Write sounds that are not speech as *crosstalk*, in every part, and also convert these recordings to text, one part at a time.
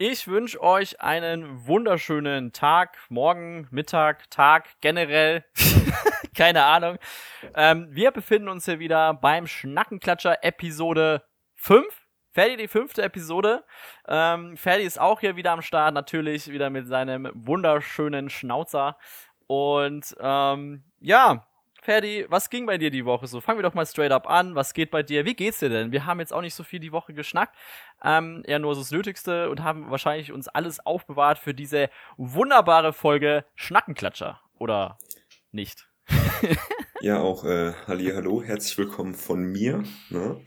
Ich wünsche euch einen wunderschönen Tag, morgen, Mittag, Tag, generell. *laughs* Keine Ahnung. Ähm, wir befinden uns hier wieder beim Schnackenklatscher Episode 5. Ferdi, die fünfte Episode. Ähm, Ferdi ist auch hier wieder am Start, natürlich wieder mit seinem wunderschönen Schnauzer. Und ähm, ja, Ferdi, was ging bei dir die Woche so? Fangen wir doch mal straight up an. Was geht bei dir? Wie geht's dir denn? Wir haben jetzt auch nicht so viel die Woche geschnackt, ähm, eher nur so das Nötigste und haben wahrscheinlich uns alles aufbewahrt für diese wunderbare Folge Schnackenklatscher. Oder nicht? *laughs* ja, auch äh, Halli, hallo, herzlich willkommen von mir. Ne?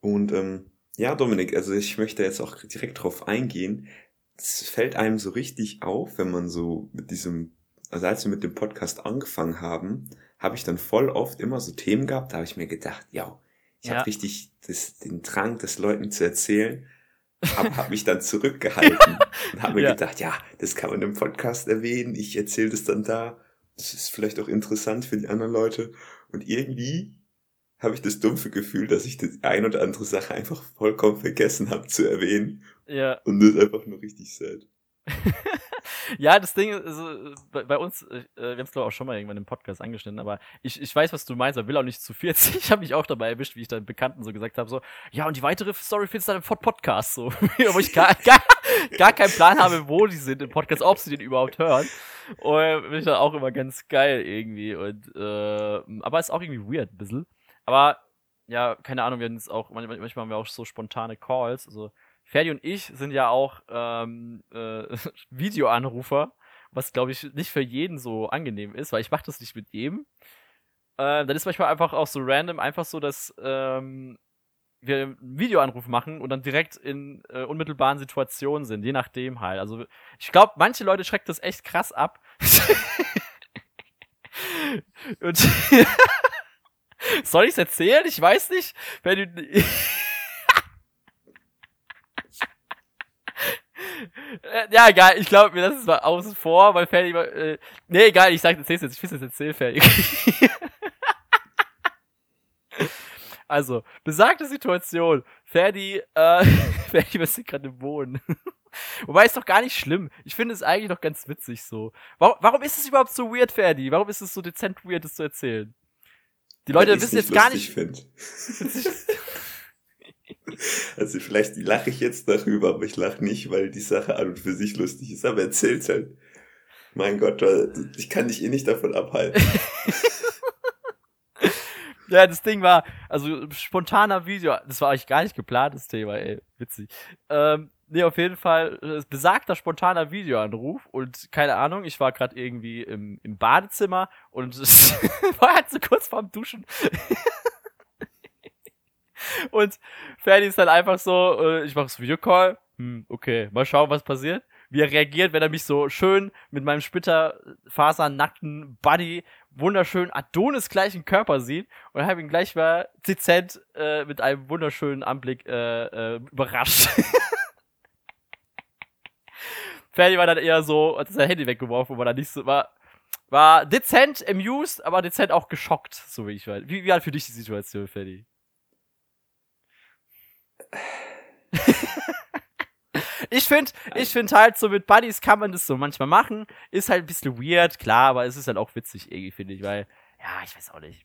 Und ähm, ja, Dominik, also ich möchte jetzt auch direkt drauf eingehen. Es fällt einem so richtig auf, wenn man so mit diesem, also als wir mit dem Podcast angefangen haben, habe ich dann voll oft immer so Themen gehabt, da habe ich mir gedacht, ja, ich ja. habe richtig das, den Drang, das Leuten zu erzählen, habe hab mich dann *laughs* zurückgehalten und habe mir ja. gedacht, ja, das kann man im Podcast erwähnen, ich erzähle das dann da, das ist vielleicht auch interessant für die anderen Leute und irgendwie habe ich das dumpfe Gefühl, dass ich das ein oder andere Sache einfach vollkommen vergessen habe zu erwähnen. Ja. Und das ist einfach nur richtig sad. *laughs* ja, das Ding ist, also, bei, bei, uns, äh, wir haben es glaube ich auch schon mal irgendwann im Podcast angeschnitten, aber ich, ich weiß, was du meinst, aber will auch nicht zu viel. *laughs* Ich habe mich auch dabei erwischt, wie ich dann Bekannten so gesagt habe, so, ja, und die weitere Story findest du dann im Podcast, so, *laughs* wo ich gar, gar, gar keinen Plan habe, wo die sind im Podcast, ob sie den überhaupt hören. Und bin ich dann auch immer ganz geil irgendwie. Und äh, aber ist auch irgendwie weird ein bisschen. Aber ja, keine Ahnung, wir haben jetzt auch, manchmal, manchmal haben wir auch so spontane Calls, also Ferdi und ich sind ja auch ähm, äh, *laughs* Videoanrufer, was glaube ich nicht für jeden so angenehm ist, weil ich mache das nicht mit jedem. Äh, dann ist manchmal einfach auch so random, einfach so, dass ähm, wir einen Videoanruf machen und dann direkt in äh, unmittelbaren Situationen sind, je nachdem halt. Also ich glaube, manche Leute schreckt das echt krass ab. *laughs* und *laughs* soll ich es erzählen? Ich weiß nicht. Wenn du, ja, egal, ich glaube, wir lassen es mal außen vor, weil Ferdi immer, äh, nee, egal, ich sag, erzähl's jetzt, ich will jetzt erzählen, Ferdi. *laughs* also, besagte Situation, Ferdi, äh, Ferdi, wir sind gerade im Wohnen. *laughs* Wobei ist doch gar nicht schlimm. Ich finde es eigentlich doch ganz witzig so. Warum, warum ist es überhaupt so weird, Ferdi? Warum ist es so dezent weird, das zu erzählen? Die Leute wissen jetzt gar nicht. *laughs* *laughs* Also vielleicht lache ich jetzt darüber, aber ich lache nicht, weil die Sache an und für sich lustig ist. Aber erzähl's halt. Mein Gott, ich kann dich eh nicht davon abhalten. *laughs* ja, das Ding war, also spontaner Video, das war eigentlich gar nicht geplant, das Thema, ey, witzig. Ähm, nee, auf jeden Fall, äh, besagter spontaner Videoanruf und keine Ahnung, ich war gerade irgendwie im, im Badezimmer und *laughs* war halt so kurz vorm Duschen. *laughs* Und Ferdi ist dann einfach so, äh, ich mache das Videocall, hm, okay, mal schauen, was passiert. Wie er reagiert, wenn er mich so schön mit meinem splitterfasernackten Buddy wunderschönen Adonis gleichen Körper sieht und habe ihn gleich mal dezent äh, mit einem wunderschönen Anblick äh, äh, überrascht. *laughs* Ferdi war dann eher so, hat sein Handy weggeworfen, war dann nicht so, war, war dezent amused, aber dezent auch geschockt, so wie ich weiß. Wie, wie war für dich die Situation, Ferdi? Ich finde, ich finde halt so mit Buddies kann man das so manchmal machen. Ist halt ein bisschen weird, klar, aber es ist halt auch witzig irgendwie, finde ich, weil, ja, ich weiß auch nicht.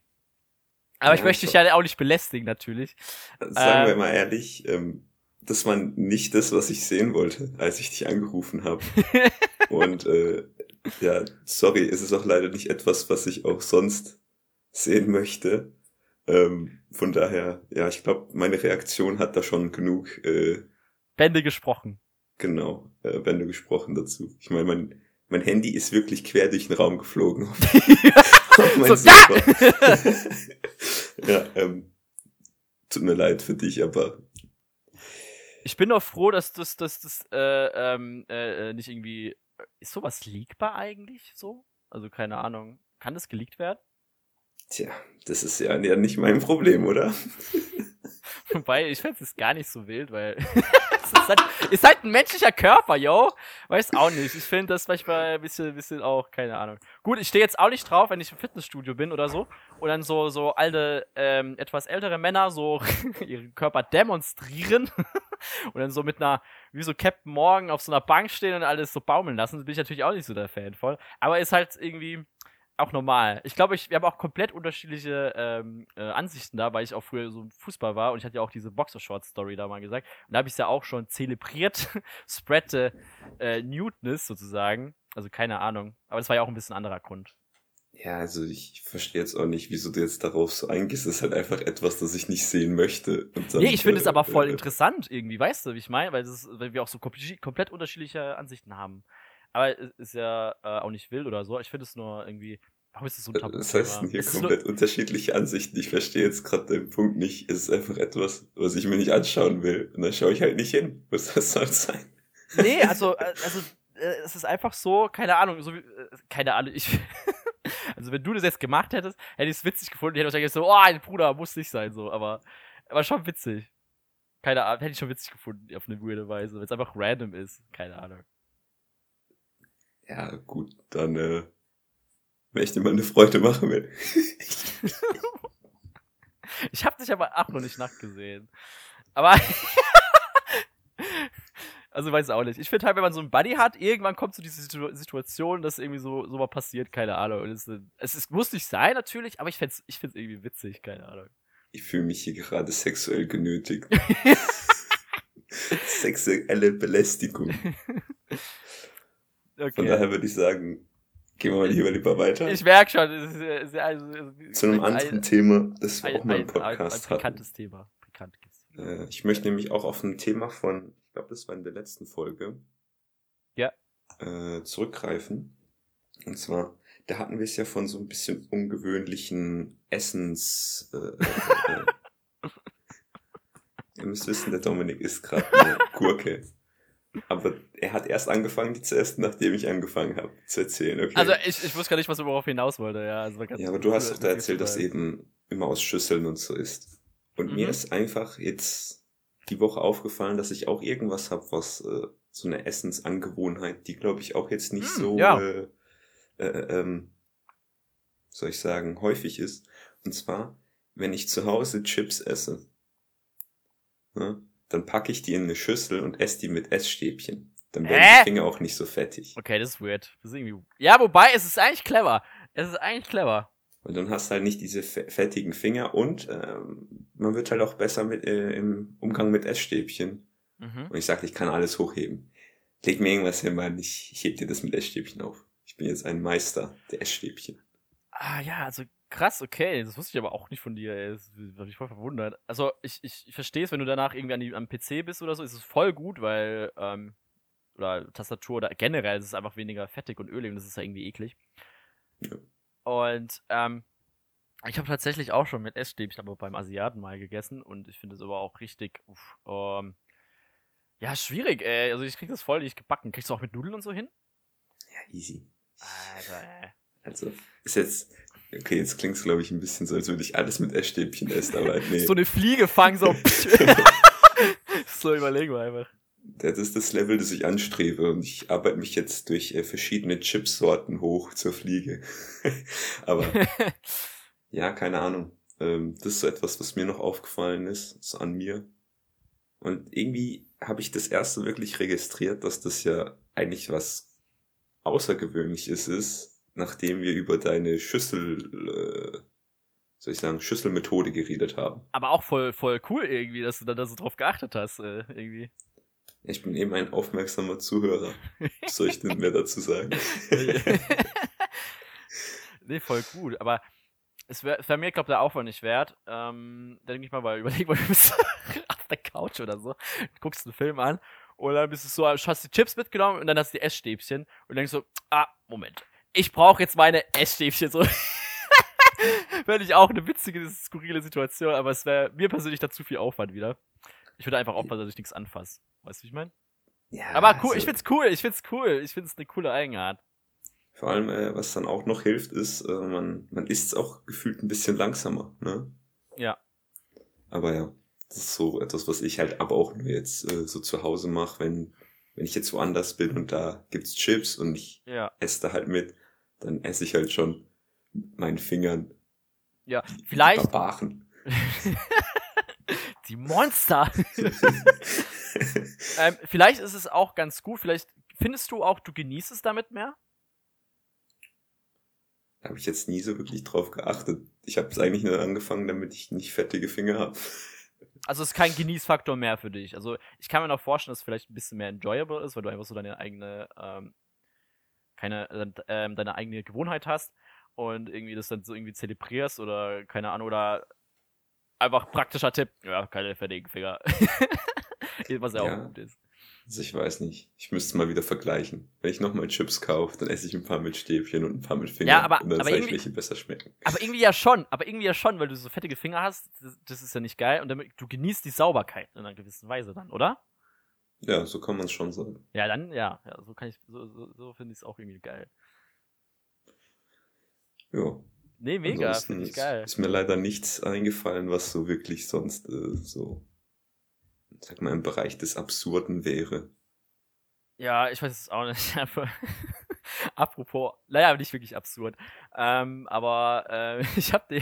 Aber ja, ich möchte dich ja auch nicht belästigen, natürlich. Sagen ähm, wir mal ehrlich, ähm, das war nicht das, was ich sehen wollte, als ich dich angerufen habe. *laughs* Und äh, ja, sorry, es ist auch leider nicht etwas, was ich auch sonst sehen möchte. Ähm, von daher, ja, ich glaube, meine Reaktion hat da schon genug äh, Bände gesprochen. Genau, äh, Bände gesprochen dazu. Ich meine, mein, mein Handy ist wirklich quer durch den Raum geflogen. *laughs* Auf, mein so, *laughs* ja, ähm, tut mir leid für dich, aber ich bin doch froh, dass das, dass das äh, ähm, äh, nicht irgendwie. Ist sowas leakbar eigentlich so? Also keine Ahnung. Kann das geleakt werden? Tja, das ist ja, nicht mein Problem, oder? *laughs* Wobei, ich fände es gar nicht so wild, weil *laughs* ist halt, ist halt ein menschlicher Körper, yo. Weiß auch nicht. Ich finde das manchmal ein bisschen, bisschen auch, keine Ahnung. Gut, ich stehe jetzt auch nicht drauf, wenn ich im Fitnessstudio bin oder so. Und dann so, so alte, ähm, etwas ältere Männer so *laughs* ihren Körper demonstrieren. und dann so mit einer, wie so Captain Morgan auf so einer Bank stehen und alles so baumeln lassen. Bin ich natürlich auch nicht so der Fan voll. Aber ist halt irgendwie, auch normal. Ich glaube, ich, wir haben auch komplett unterschiedliche ähm, äh, Ansichten da, weil ich auch früher so Fußball war und ich hatte ja auch diese Boxershort-Story da mal gesagt. Und da habe ich es ja auch schon zelebriert. *laughs* Spread the äh, Nudeness sozusagen. Also keine Ahnung. Aber das war ja auch ein bisschen anderer Grund. Ja, also ich verstehe jetzt auch nicht, wieso du jetzt darauf so eingehst. Das ist halt einfach etwas, das ich nicht sehen möchte. Dann, nee, ich finde es aber voll äh, interessant irgendwie, weißt du, wie ich meine? Weil, das, weil wir auch so komplett unterschiedliche Ansichten haben. Aber ist ja äh, auch nicht wild oder so. Ich finde es nur irgendwie. Warum ist das so ein Tabu? Das heißt hier ist komplett unterschiedliche Ansichten. Ich verstehe jetzt gerade den Punkt nicht. Es ist einfach etwas, was ich mir nicht anschauen will. Und dann schaue ich halt nicht hin. Was das soll sein? Nee, also, äh, also äh, es ist einfach so, keine Ahnung, so wie, äh, keine Ahnung, ich. *laughs* also wenn du das jetzt gemacht hättest, hätte ich es witzig gefunden. Ich hätte wahrscheinlich so, oh, ein Bruder, muss nicht sein, so. Aber, aber schon witzig. Keine Ahnung, hätte ich schon witzig gefunden, auf eine weirde Weise, wenn es einfach random ist. Keine Ahnung. Ja, gut, dann, äh, wenn ich dir mal eine Freude machen will. *laughs* ich habe dich aber auch noch nicht nackt gesehen. Aber. *laughs* also weiß auch nicht. Ich finde halt, wenn man so einen Buddy hat, irgendwann kommt so diese Situ Situation, dass irgendwie so, so mal passiert, keine Ahnung. Und es, es, es muss nicht sein, natürlich, aber ich find's, ich find's irgendwie witzig, keine Ahnung. Ich fühle mich hier gerade sexuell genötigt. *laughs* Sexuelle Belästigung. Okay. Von daher würde ich sagen, gehen wir mal lieber lieber weiter. Ich merke schon. Es ist, es ist, also, Zu einem anderen ein, Thema, das wir auch mal im Podcast ein, ein, ein bekanntes Thema. Bekannt äh, ich möchte nämlich auch auf ein Thema von, ich glaube, das war in der letzten Folge. Ja. Äh, zurückgreifen. Und zwar, da hatten wir es ja von so ein bisschen ungewöhnlichen Essens. Äh, äh, äh *laughs* Ihr müsst wissen, der Dominik ist gerade eine Gurke. Aber er hat erst angefangen, die zu essen, nachdem ich angefangen habe zu erzählen. Okay. Also ich, ich wusste gar nicht, was du worauf hinaus wollte. Ja, also ja aber du hast doch da erzählt, dass eben immer aus Schüsseln und so ist. Und mhm. mir ist einfach jetzt die Woche aufgefallen, dass ich auch irgendwas habe, was äh, so eine Essensangewohnheit, die glaube ich auch jetzt nicht mhm, so, ja. äh, äh, ähm, soll ich sagen, häufig ist. Und zwar, wenn ich zu Hause Chips esse. Ne? Dann packe ich die in eine Schüssel und esse die mit Essstäbchen. Dann werden äh? die Finger auch nicht so fettig. Okay, das ist weird. Das ist irgendwie... Ja, wobei, es ist eigentlich clever. Es ist eigentlich clever. Und dann hast du halt nicht diese fettigen Finger und ähm, man wird halt auch besser mit, äh, im Umgang mit Essstäbchen. Mhm. Und ich sag, ich kann alles hochheben. Leg mir irgendwas hin, weil ich, ich heb dir das mit Essstäbchen auf. Ich bin jetzt ein Meister der Essstäbchen. Ah ja, also Krass, okay. Das wusste ich aber auch nicht von dir, ey. Das hat mich voll verwundert. Also, ich, ich, ich verstehe es, wenn du danach irgendwie an die, am PC bist oder so, ist es voll gut, weil, ähm, oder Tastatur oder generell ist es einfach weniger fettig und ölig und das ist ja irgendwie eklig. Ja. Und, ähm, ich habe tatsächlich auch schon mit Essstäbchen aber beim Asiaten mal gegessen und ich finde es aber auch richtig, uff, ähm, ja, schwierig, ey. Also, ich krieg das voll nicht gebacken. Kriegst du auch mit Nudeln und so hin? Ja, easy. Alter, ey. Also, ist jetzt, Okay, jetzt klingt es, glaube ich, ein bisschen so, als würde ich alles mit Essstäbchen essen, aber *laughs* nee. so eine Fliege fangen, so. *laughs* so überlegen wir einfach. Das ist das Level, das ich anstrebe und ich arbeite mich jetzt durch äh, verschiedene Chipsorten hoch zur Fliege. *laughs* aber ja, keine Ahnung. Ähm, das ist so etwas, was mir noch aufgefallen ist, so an mir. Und irgendwie habe ich das erste wirklich registriert, dass das ja eigentlich was Außergewöhnliches ist, nachdem wir über deine Schüssel, äh, soll ich sagen, Schüsselmethode geredet haben. Aber auch voll, voll cool irgendwie, dass du da so drauf geachtet hast, äh, irgendwie. Ich bin eben ein aufmerksamer Zuhörer. Was soll ich denn mehr dazu sagen? *laughs* nee, voll gut. Aber es wäre wär mir, glaube ich, der Aufwand nicht wert. Ähm, denke ich mal, weil überleg mal, *laughs* du bist auf der Couch oder so, guckst einen Film an und dann bist du so, hast die Chips mitgenommen und dann hast du die Essstäbchen und denkst so, ah, Moment, ich brauche jetzt meine Essstäbchen so. *laughs* Wäre ich auch eine witzige, skurrile Situation, aber es wäre mir persönlich da zu viel Aufwand wieder. Ich würde einfach aufpassen, dass ich nichts anfasse. Weißt du, wie ich meine? Ja. Aber cool, also, ich find's cool, ich find's cool, ich find's eine coole Eigenart. Vor allem, äh, was dann auch noch hilft, ist, äh, man, man isst auch gefühlt ein bisschen langsamer, ne? Ja. Aber ja. Das ist so etwas, was ich halt aber auch nur jetzt äh, so zu Hause mache, wenn, wenn ich jetzt woanders bin und da gibt's Chips und ich Ja. esse da halt mit, dann esse ich halt schon mit meinen Fingern. Ja. die Vielleicht. Barbaren. *laughs* Die Monster. *laughs* ähm, vielleicht ist es auch ganz gut. Vielleicht findest du auch, du genießt es damit mehr? Da habe ich jetzt nie so wirklich drauf geachtet. Ich habe es eigentlich nur angefangen, damit ich nicht fettige Finger habe. Also es ist kein Genießfaktor mehr für dich. Also ich kann mir noch vorstellen, dass es vielleicht ein bisschen mehr enjoyable ist, weil du einfach so deine eigene, ähm, keine, äh, ähm, deine eigene Gewohnheit hast und irgendwie das dann so irgendwie zelebrierst oder keine Ahnung oder einfach praktischer Tipp, ja, keine fertigen Finger. *laughs* Was ja auch Ja. gut ist. Also ich weiß nicht. Ich müsste mal wieder vergleichen. Wenn ich nochmal Chips kaufe, dann esse ich ein paar mit Stäbchen und ein paar mit Fingern. Ja, aber- und dann aber irgendwie- welche besser schmecken. Aber irgendwie ja schon, aber irgendwie ja schon, weil du so fettige Finger hast, das, das ist ja nicht geil und damit, du genießt die Sauberkeit in einer gewissen Weise dann, oder? Ja, so kann man es schon sagen. Ja, dann, ja, ja so kann ich, so, so, so finde ich es auch irgendwie geil. Ja. Nee, mega, finde ich ist, geil. ist mir leider nichts eingefallen, was so wirklich sonst äh, so, sag mal, im Bereich des Absurden wäre. Ja, ich weiß es auch nicht. *laughs* *laughs* Apropos, naja, nicht wirklich absurd. Ähm, aber äh, *laughs* ich habe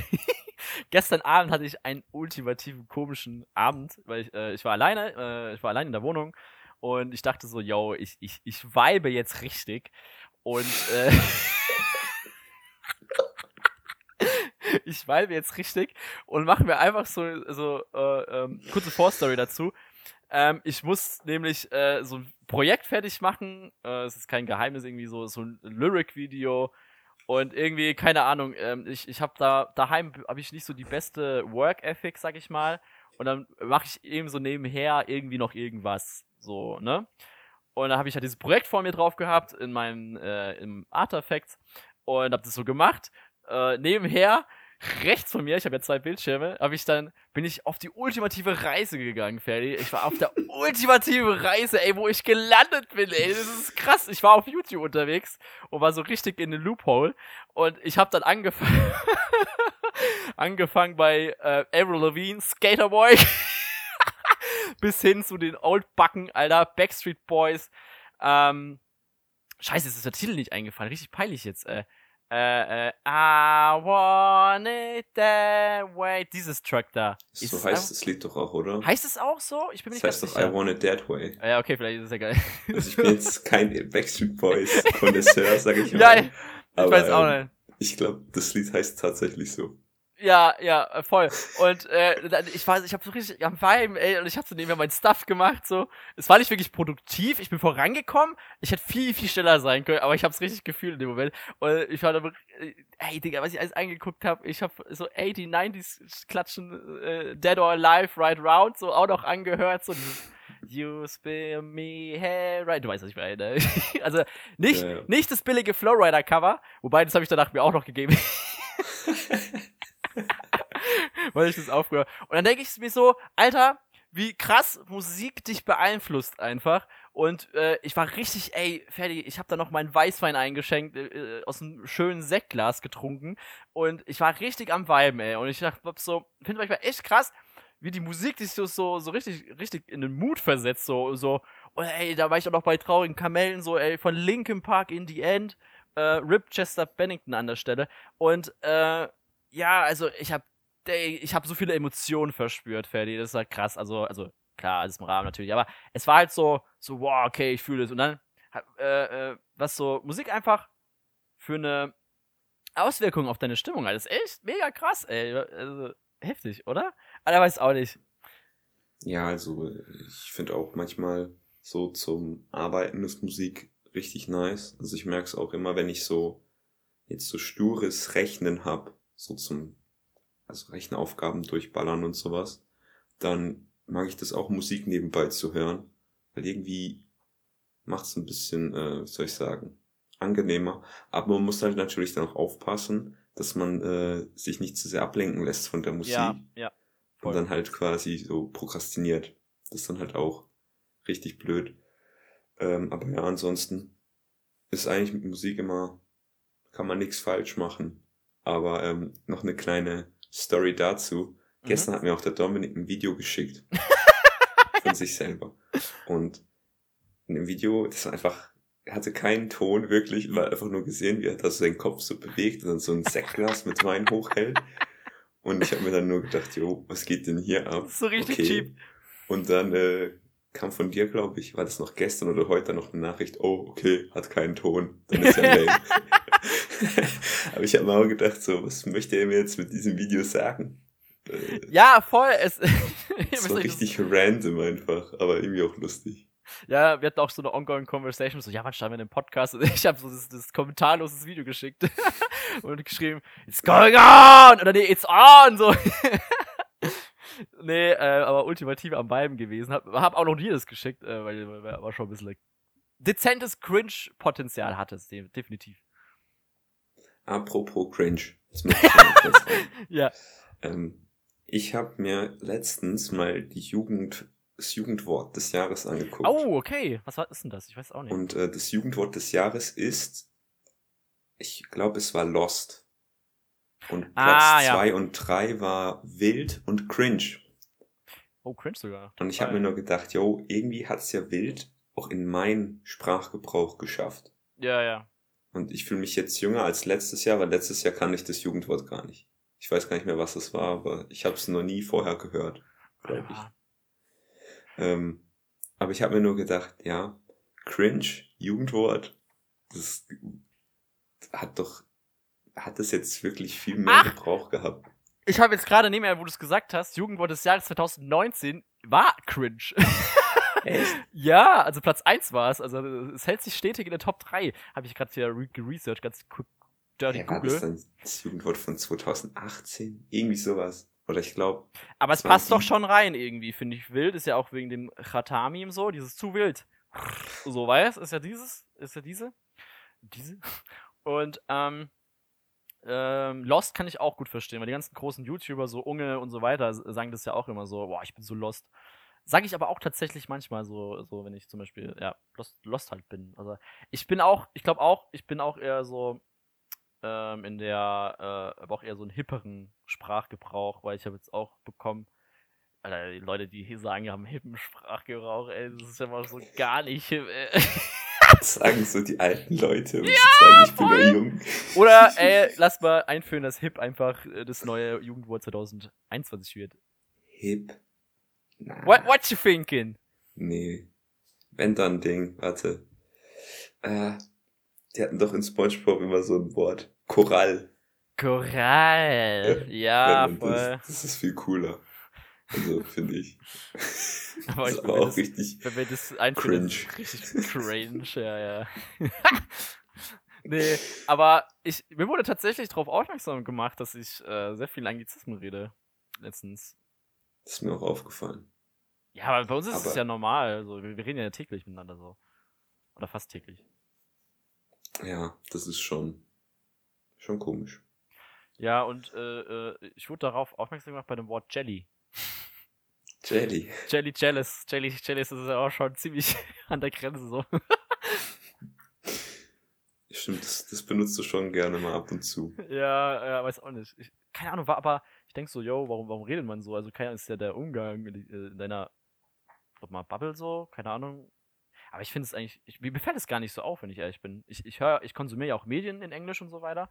gestern Abend hatte ich einen ultimativen komischen Abend, weil ich, äh, ich war alleine, äh, ich war allein in der Wohnung und ich dachte so, yo, ich, ich, ich vibe jetzt richtig und äh, ich vibe jetzt richtig und mache mir einfach so, so äh, ähm, kurze Vorstory dazu. Ähm, ich muss nämlich äh, so ein Projekt fertig machen. Äh, es ist kein Geheimnis, irgendwie so, so ein Lyric-Video. Und irgendwie, keine Ahnung, ähm, ich, ich habe da, daheim habe ich nicht so die beste Work-Ethic, sag ich mal. Und dann mache ich eben so nebenher irgendwie noch irgendwas. So, ne? Und dann habe ich halt dieses Projekt vor mir drauf gehabt in meinem, äh, im Artefacts und habe das so gemacht. Äh, nebenher rechts von mir, ich habe ja zwei Bildschirme, habe ich dann bin ich auf die ultimative Reise gegangen, Ferdi. Ich war auf der *laughs* ultimative Reise, ey, wo ich gelandet bin, ey. Das ist krass. Ich war auf YouTube unterwegs und war so richtig in den Loophole und ich habe dann angefangen *laughs* angefangen bei äh, Avril Lavigne, Skaterboy *laughs* bis hin zu den Old Backen, Alter, Backstreet Boys. Ähm, Scheiße, ist der Titel nicht eingefallen. Richtig peinlich jetzt. Äh, äh, äh, I want it that way. Dieses Track da. Ist so es heißt einfach- das Lied doch auch, oder? Heißt es auch so? Ich bin mir das nicht heißt ganz doch I sicher. Want It That Way. Ah, Ja, okay, vielleicht ist es ja geil. Also ich bin jetzt kein Backstreet Boys *laughs* Connoisseur, sag ich mal. ja, ich Aber, weiß auch ähm, nicht. Ich glaube, das Lied heißt tatsächlich so. Ja, ja, äh, voll. Und äh, dann- ich weiß, ich habe so richtig am Vibe, ey, und ich habe so nebenher mein Stuff gemacht, so. Es war nicht wirklich produktiv, ich bin vorangekommen. Ich hätte viel, viel schneller sein können, aber ich habe es richtig gefühlt in dem Moment. Und ich war da, wirklich, äh, ey, Digga, was ich alles angeguckt habe, ich habe so 80, 90s Klatschen, äh, Dead or Alive, Right Round, so auch noch angehört, so dieses You spill me hair right. Du weißt, was ich meine. *laughs* also nicht, Ja, ja. nicht das billige Flowrider Cover, wobei das habe ich danach mir auch noch gegeben. *laughs* *laughs* weil ich das aufgehört. Und dann denke ich mir so, Alter, wie krass Musik dich beeinflusst einfach. Und äh, ich war richtig, ey, fertig. Ich habe da noch meinen Weißwein eingeschenkt, äh, aus einem schönen Sektglas getrunken. Und ich war richtig am Viben, ey. Und ich dachte so, finde manchmal echt krass, wie die Musik dich so, so, so richtig, richtig in den Mut versetzt. So, so. Und ey, da war ich auch noch bei traurigen Kamellen, so, ey, von Linkin Park in the End. Äh, Rip Chester Bennington an der Stelle. Und äh, ja, also ich habe ich habe so viele Emotionen verspürt, Ferdi. Das ist halt krass. Also, also klar, alles im Rahmen natürlich, aber es war halt so, so, wow, okay, ich fühle es. Und dann, äh, äh, was so Musik einfach für eine Auswirkung auf deine Stimmung hat, das ist echt mega krass, ey. Also, heftig, oder? Aber weiß auch nicht. Ja, also ich finde auch manchmal so zum Arbeiten ist Musik richtig nice. Also ich merke es auch immer, wenn ich so jetzt so stures Rechnen hab, so zum also Rechenaufgaben durchballern und sowas, dann mag ich das auch Musik nebenbei zu hören, weil irgendwie macht es ein bisschen, äh, wie soll ich sagen, angenehmer. Aber man muss halt natürlich dann auch aufpassen, dass man äh, sich nicht zu sehr ablenken lässt von der Musik Ja, ja. und dann halt quasi so prokrastiniert. Das ist dann halt auch richtig blöd. Ähm, aber ja, ansonsten ist eigentlich mit Musik immer, kann man nichts falsch machen. Aber ähm, noch eine kleine Story dazu. Mhm. Gestern hat mir auch der Dominik ein Video geschickt. *laughs* von sich selber. Und in dem Video, das war einfach, er hatte keinen Ton wirklich, war einfach nur gesehen, wie er da so seinen Kopf so bewegt und dann so ein Sektglas mit Wein hochhält. Und ich habe mir dann nur gedacht, jo, was geht denn hier ab? So richtig okay. cheap. Und dann äh, kam von dir, glaube ich, war das noch gestern oder heute noch eine Nachricht, oh, okay, hat keinen Ton, dann ist er lame. *laughs* Aber ich habe mir auch gedacht, so, was möchte er mir jetzt mit diesem Video sagen? Äh, ja, voll. Es *laughs* so richtig random einfach, aber irgendwie auch lustig. Ja, wir hatten auch so eine ongoing Conversation, so, ja, wann starten wir den Podcast? Und ich habe so das, das kommentarloses Video geschickt *laughs* und geschrieben, it's going on! Oder nee, it's on! So. Nee, äh, aber ultimativ am Beim gewesen. Hab, hab auch noch nie das geschickt, äh, weil, weil war schon ein bisschen dezentes Cringe-Potenzial hatte es definitiv. Apropos Cringe. Das möchte ich *laughs* Ja. Ähm, ich habe mir letztens mal die Jugend, das Jugendwort des Jahres angeguckt. Oh, okay. Was ist denn das? Ich weiß auch nicht. Und äh, das Jugendwort des Jahres ist, ich glaube, es war Lost. Und ah, Platz ah, zwei ja. und drei war wild und cringe. Oh, cringe sogar. Und ich habe mir nur gedacht, yo, irgendwie hat's ja wild auch in meinen Sprachgebrauch geschafft. Ja, ja. Und ich fühle mich jetzt jünger als letztes Jahr, weil letztes Jahr kann ich das Jugendwort gar nicht. Ich weiß gar nicht mehr, was es war, aber ich habe es noch nie vorher gehört, glaube ich. Ähm, aber ich habe mir nur gedacht, ja, cringe, Jugendwort, das hat doch, hat das jetzt wirklich viel mehr Ach, Gebrauch gehabt. Ich habe jetzt gerade mehr, wo du es gesagt hast, Jugendwort des Jahres 2019 war cringe. *laughs* Echt? ja, also Platz 1 war es. Also es hält sich stetig in der Top 3. Habe ich gerade hier geresearched, ganz Dirty ja, Google. War das dann das Jugendwort von 2018? Irgendwie sowas. Oder ich glaube. Aber es passt doch schon rein irgendwie, finde ich. Wild ist ja auch wegen dem Khatami im so, dieses zu wild. So, weißt ist ja dieses, ist ja diese. Diese. Und, ähm, ähm, Lost kann ich auch gut verstehen, weil die ganzen großen YouTuber, so Unge und so weiter, sagen das ja auch immer so, boah, ich bin so lost. Sag ich aber auch tatsächlich manchmal so, so wenn ich zum Beispiel, ja, lost, lost halt bin. Also ich bin auch, ich glaube auch, ich bin auch eher so, ähm, in der, äh, aber auch eher so einen hipperen Sprachgebrauch, weil ich habe jetzt auch bekommen, Alter, die Leute, die hier sagen, haben hippen Sprachgebrauch, ey, das ist ja mal so gar nicht hip, ey. *laughs* Das *laughs* sagen so die alten Leute, ja, sagen, ich voll. bin nur jung. Oder, *laughs* ey, lass mal einführen, dass hip einfach äh, das neue Jugendwort 2021 wird. Hip? Nah. What, what you thinking? Nee. Wenn dann Ding, warte. Äh, die hatten doch in SpongeBob immer so ein Wort. Korall. Korall. Ja, ja voll. Das, das, ist viel cooler. Also, finde ich. *laughs* Aber das ich aber auch das, richtig wenn wir das einführen, cringe. richtig cringe, ja, ja. *laughs* nee, aber ich, mir wurde tatsächlich darauf aufmerksam gemacht, dass ich äh, sehr viel Anglizismen rede. Letztens. Das ist mir auch aufgefallen. Ja, aber bei uns ist es ja normal. Also, wir, wir reden ja täglich miteinander so. Oder fast täglich. Ja, das ist schon, schon komisch. Ja, und äh, äh, ich wurde darauf aufmerksam gemacht bei dem Wort Jelly. Jelly. Jelly Jealous. Jelly Jealous ist ja auch schon ziemlich *laughs* an der Grenze so. Stimmt, das, das benutzt du schon gerne mal ab und zu. Ja, ja, weiß auch nicht. Ich, keine Ahnung, war aber, ich denk so, yo, warum, warum redet man so? Also, keiner ist ja der Umgang in, in deiner, glaub mal, Bubble so, keine Ahnung. Aber ich finde es eigentlich, ich, mir fällt es gar nicht so auf, wenn ich ehrlich bin. Ich, ich höre, ich konsumiere ja auch Medien in Englisch und so weiter.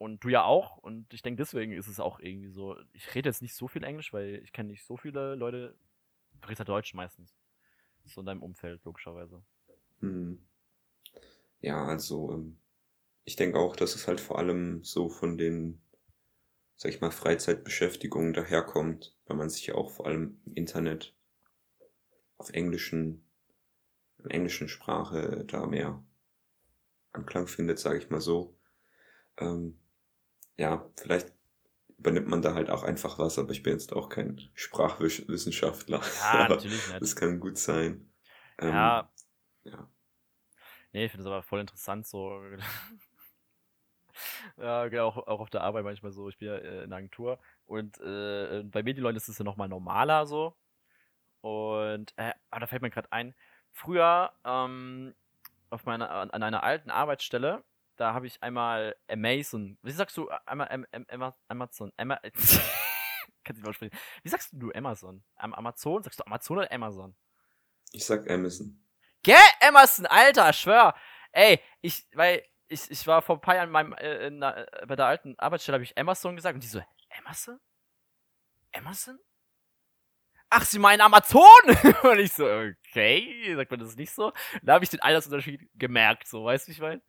Und du ja auch. Und ich denke, deswegen ist es auch irgendwie so. Ich rede jetzt nicht so viel Englisch, weil ich kenne nicht so viele Leute. Du redest ja Deutsch meistens. So in deinem Umfeld, logischerweise. Hm. Ja, also, ähm, ich denke auch, dass es halt vor allem so von den, sag ich mal, Freizeitbeschäftigungen daherkommt, weil man sich ja auch vor allem im Internet auf englischen englischen Sprache da mehr Anklang findet, sage ich mal so. Ähm, ja, vielleicht übernimmt man da halt auch einfach was, aber ich bin jetzt auch kein Sprachwissenschaftler. Ja, *laughs* natürlich nicht. Das kann gut sein. Ähm, ja. Ja. Nee, ich finde das aber voll interessant, so. *laughs* ja, genau, auch, auch auf der Arbeit manchmal so. Ich bin ja äh, in der Agentur und äh, bei Medienleuten ist es ja nochmal normaler so. Und, äh, aber da fällt mir gerade ein, früher ähm, auf meiner, an einer alten Arbeitsstelle, da habe ich einmal Amazon, wie sagst du, einmal Am Am Amazon, Am *laughs* kann nicht mal sprechen. Wie sagst du Amazon? Am Amazon? Sagst du Amazon oder Amazon? Ich sag Amazon. Gell, Amazon, Alter, schwör. Ey, ich, weil, ich, ich war vor ein paar Jahren in meinem, äh, in, äh, bei der alten Arbeitsstelle, habe ich Amazon gesagt und die so, Amazon? Amazon? Ach, sie meinen Amazon? *laughs* und ich so, okay, sagt man das nicht so? Da habe ich den Altersunterschied gemerkt, so, weißt du, ich meine?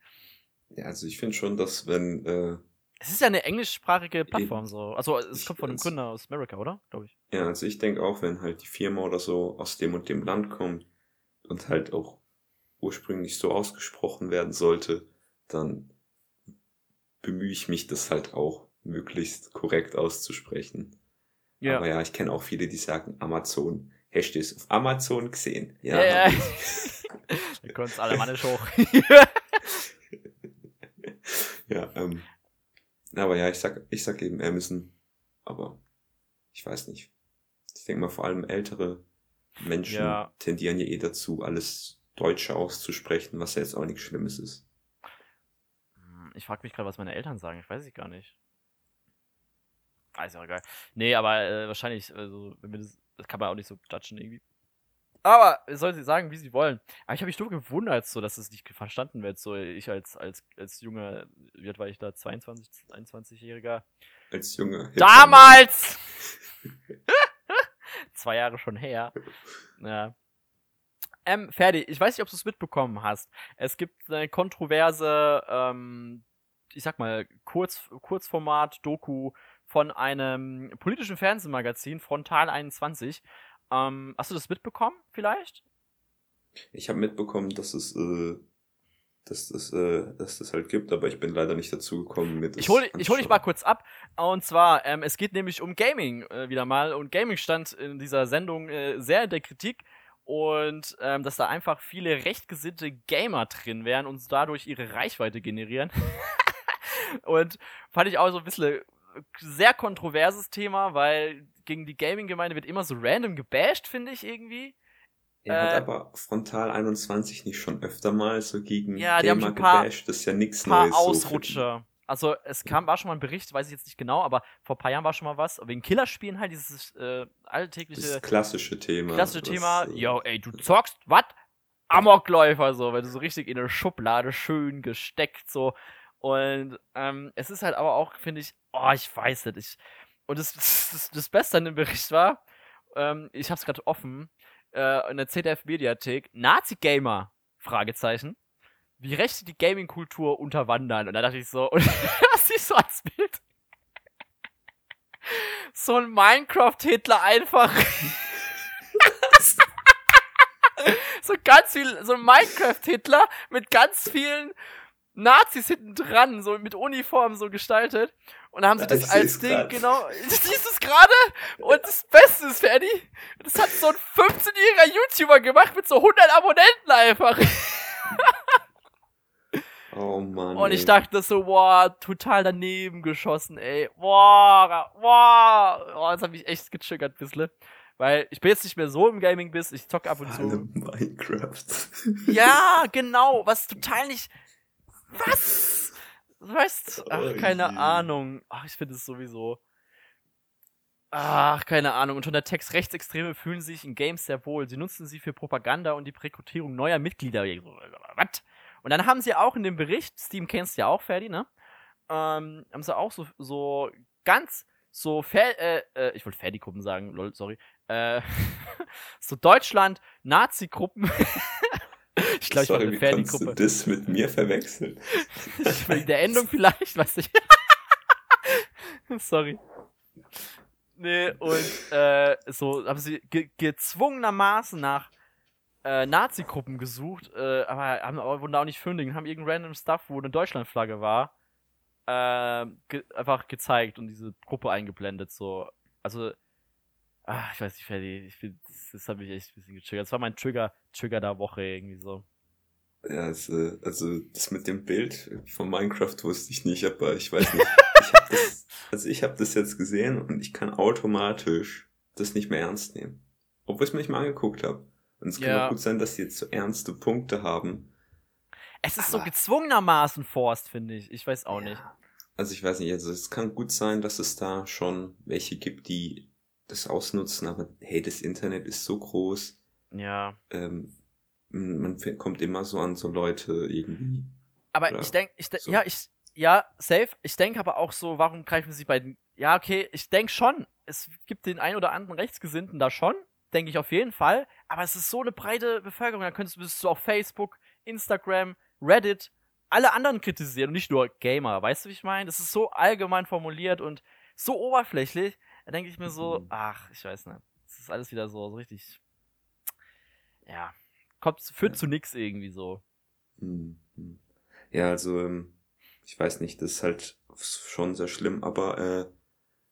Ja, also ich finde schon, dass wenn, äh, Es ist ja eine englischsprachige Plattform, so. Also, es kommt von einem es- Gründer aus Amerika, oder? Glaube ich. ja, also ich denke auch, wenn halt die Firma oder so aus dem und dem Land kommt und halt auch ursprünglich so ausgesprochen werden sollte, dann bemühe ich mich, das halt auch möglichst korrekt auszusprechen. Aber ja, ich kenne auch viele, die sagen Amazon. Hast du es auf Amazon gesehen? Ja, ja. hab ich. *laughs* Da kommt alle Mannisch hoch. *laughs* *laughs* ja, ähm, aber ja, ich sag, ich sag eben Amazon, aber ich weiß nicht. Ich denke mal, vor allem ältere Menschen Ja. tendieren ja eh dazu, alles Deutsche auszusprechen, was ja jetzt auch nichts Schlimmes ist. Hm, Ich frage mich gerade, was meine Eltern sagen. Ich weiß ich gar nicht. Ah, ist ja egal. Nee, aber äh, wahrscheinlich, also, wenn wir das, das kann man auch nicht so judgen irgendwie. Aber sollen sie sagen, wie sie wollen. Aber ich habe mich nur gewundert, so, dass es nicht verstanden wird. So, ich als, als, als junger, wie alt war ich da? 22, 21-Jähriger. Als Junge. Damals! *laughs* Zwei Jahre schon her. Ja. Ähm, Ferdi, ich weiß nicht, ob du es mitbekommen hast. Es gibt eine kontroverse, ähm, ich sag mal, Kurz, Kurzformat-Doku von einem politischen Fernsehmagazin, Frontal 21. Ähm, hast du das mitbekommen, vielleicht? Ich habe mitbekommen, dass es, äh, dass das, äh, dass das halt gibt, aber ich bin leider nicht dazu gekommen, das Ich hole ich hol dich mal kurz ab. Und zwar, ähm, es geht nämlich um Gaming äh, wieder mal. Und Gaming stand in dieser Sendung äh, sehr in der Kritik. Und ähm, dass da einfach viele rechtgesinnte Gamer drin wären und dadurch ihre Reichweite generieren. *laughs* und fand ich auch so ein bisschen äh, sehr kontroverses Thema, weil gegen die Gaming-Gemeinde wird immer so random gebasht, finde ich irgendwie. Er hat Äh, aber Frontal 21 nicht schon öfter mal so gegen Ja, die haben Gamer ein paar- gebasht. Das ist ja nichts Neues. so. Ausrutscher. also es kam, war schon mal ein Bericht, weiß ich jetzt nicht genau, aber vor ein paar Jahren war schon mal was. Wegen Killerspielen halt, dieses äh, alltägliche Das klassische Thema. klassische Thema. äh, Yo, ey, du zockst, was? Amokläufer, so, wenn du so richtig in eine Schublade schön gesteckt, so. Und ähm, es ist halt aber auch, finde ich, oh, ich weiß nicht. Ich, und das, das, das Beste an dem Bericht war, ähm, ich hab's gerade offen, äh, in der ZDF-Mediathek, Nazi-Gamer, Fragezeichen, wie Rechte die Gaming-Kultur unterwandern. Und da dachte ich so, *laughs* und was siehst du als Bild? So ein Minecraft-Hitler einfach. *laughs* so ganz viel, so ein Minecraft-Hitler mit ganz vielen Nazis hinten dran, so mit Uniform so gestaltet. Und da haben sie das ich als Ding, grad. genau. *laughs* Siehst du es gerade? Und das Beste ist, Ferdi, das hat so ein 15-jähriger YouTuber gemacht mit so 100 Abonnenten einfach. *laughs* Oh Mann. Und ich dachte so, boah, total daneben geschossen, ey. Boah, boah. Oh, das hat mich echt getriggert ein bisschen. Weil ich bin jetzt nicht mehr so im Gaming bis, ich zocke ab und zu. Minecraft. Ja, genau, was total nicht. Was? Weißt, ach, Oh keine je. Ahnung. Ach, ich finde es sowieso. Ach, keine Ahnung. Und schon der Text, Rechtsextreme fühlen sich in Games sehr wohl. Sie nutzen sie für Propaganda und die Rekrutierung neuer Mitglieder. Was? Und dann haben sie auch in dem Bericht, Steam kennst du ja auch, Ferdi, ne? Ähm, haben sie auch so, so ganz so Fer äh, äh, ich wollte Ferdi-Gruppen sagen, lol, sorry. Äh, *laughs* so Deutschland, Nazi-Gruppen. *laughs* ich glaube, ich war Sorry, eine wie kannst du das mit mir verwechseln? *laughs* Wegen der Endung vielleicht, weiß ich. *laughs* Sorry. Nee, und äh, so haben sie ge gezwungenermaßen nach äh, Nazi-Gruppen gesucht, äh, aber haben wurden da auch nicht fündig und haben irgendein random Stuff, wo eine Deutschlandflagge war, äh, ge einfach gezeigt und diese Gruppe eingeblendet, so. Also, ah, ich weiß nicht, Ferdi, ich find, das, das hat mich echt ein bisschen getriggert. Das war mein Trigger, Trigger der Woche irgendwie so. Ja, es, äh, also das mit dem Bild von Minecraft wusste ich nicht, aber ich weiß nicht. *laughs* Ich hab das, also ich habe das jetzt gesehen und ich kann automatisch das nicht mehr ernst nehmen. Obwohl ich es mir nicht mal angeguckt habe. Und es kann Ja. auch gut sein, dass die jetzt so ernste Punkte haben. Es ist so Aber- gezwungenermaßen forst, finde ich. Ich weiß auch nicht. Also ich weiß nicht, also es kann gut sein, dass es da schon welche gibt, die das ausnutzen, aber hey, das Internet ist so groß. Ja. Ähm, man kommt immer so an so Leute irgendwie. Aber ich denke, ich denk, so. ja, ich, ja, safe. Ich denke aber auch so, warum greifen sie bei den, ja, okay, ich denke schon, es gibt den ein oder anderen Rechtsgesinnten da schon, denke ich auf jeden Fall, aber es ist so eine breite Bevölkerung, da könntest du auf Facebook, Instagram, Reddit, alle anderen kritisieren und nicht nur Gamer, weißt du, wie ich meine? Das ist so allgemein formuliert und so oberflächlich, da denke ich mir so, mhm. ach, ich weiß nicht. Das ist alles wieder so, so richtig, ja, kommt, führt ja. zu nix irgendwie so. Mhm. Ja, also, ähm, ich weiß nicht, das ist halt schon sehr schlimm, aber äh,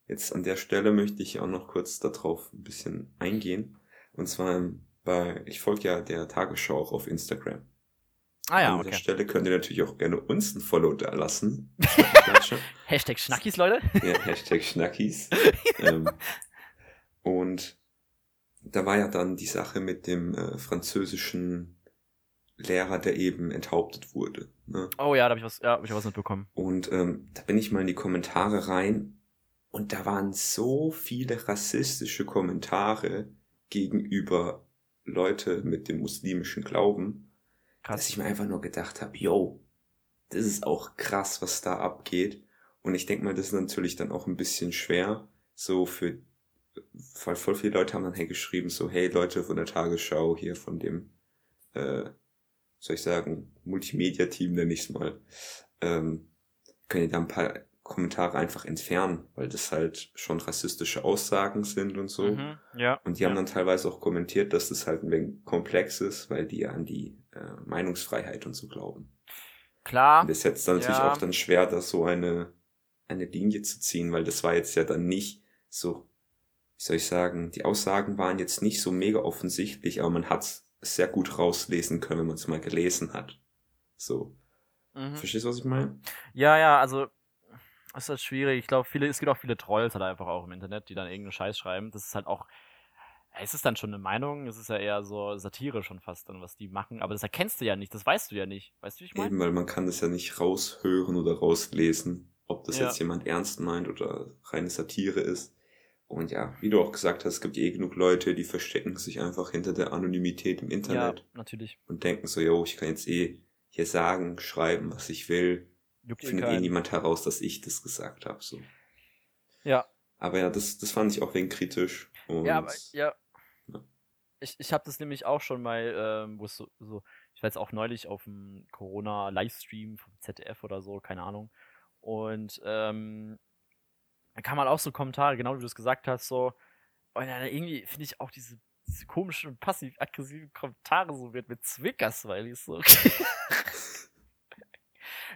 jetzt an der Stelle möchte ich auch noch kurz darauf ein bisschen eingehen. Und zwar ähm, bei, ich folge ja der Tagesschau auch auf Instagram. Ah ja, An okay. der Stelle könnt ihr natürlich auch gerne uns ein Follow da lassen. *laughs* Hashtag Schnackis, Leute. ja, Hashtag Schnackis. *laughs* ähm, und da war ja dann die Sache mit dem äh, französischen Lehrer, der eben enthauptet wurde. Ne? Oh ja, da habe ich was, ja, hab ich was mitbekommen. Und ähm, da bin ich mal in die Kommentare rein und da waren so viele rassistische Kommentare gegenüber Leute mit dem muslimischen Glauben, krass. dass ich mir einfach nur gedacht habe, yo, das ist auch krass, was da abgeht. Und ich denke mal, das ist natürlich dann auch ein bisschen schwer, so für, weil voll viele Leute haben dann hey geschrieben, so, hey Leute von der Tagesschau hier, von dem, äh, soll ich sagen, Multimedia-Team nenne ich es mal, ähm, können ihr da ein paar Kommentare einfach entfernen, weil das halt schon rassistische Aussagen sind und so. Mhm, ja. Und die ja. haben dann teilweise auch kommentiert, dass das halt ein wenig komplex ist, weil die an die äh, Meinungsfreiheit und so glauben. Klar. Und das ist jetzt dann natürlich ja. auch dann schwer, da so eine, eine Linie zu ziehen, weil das war jetzt ja dann nicht so, wie soll ich sagen, die Aussagen waren jetzt nicht so mega offensichtlich, aber man hat sehr gut rauslesen können, wenn man es mal gelesen hat. So. Mhm. Verstehst du, was ich meine? Ja, ja, also ist halt schwierig. Ich glaube, viele, es gibt auch viele Trolls halt einfach auch im Internet, die dann irgendeinen Scheiß schreiben. Das ist halt auch, es ist dann schon eine Meinung, es ist ja eher so Satire schon fast dann, was die machen, aber das erkennst du ja nicht, das weißt du ja nicht. Weißt du, wie ich meine? Eben, weil man kann das ja nicht raushören oder rauslesen, ob das ja. jetzt jemand ernst meint oder reine Satire ist. Und ja, wie du auch gesagt hast, es gibt eh genug Leute, die verstecken sich einfach hinter der Anonymität im Internet. Ja, natürlich. Und denken so, yo, ich kann jetzt eh hier sagen, schreiben, was ich will. Juckt findet eh niemand heraus, dass ich das gesagt habe. So. Ja. Aber ja, das, das fand ich auch wegen kritisch. Und, ja, aber ja. Ich, ich habe das nämlich auch schon mal, ähm, wo es so, so, ich jetzt auch neulich auf dem Corona-Livestream vom ZDF oder so, keine Ahnung. Und ähm, da kam halt auch so Kommentare, genau wie du es gesagt hast, so, und dann irgendwie finde ich auch diese, diese komischen passiv-aggressiven Kommentare so mit, mit Zwinker-Smileys so. *laughs*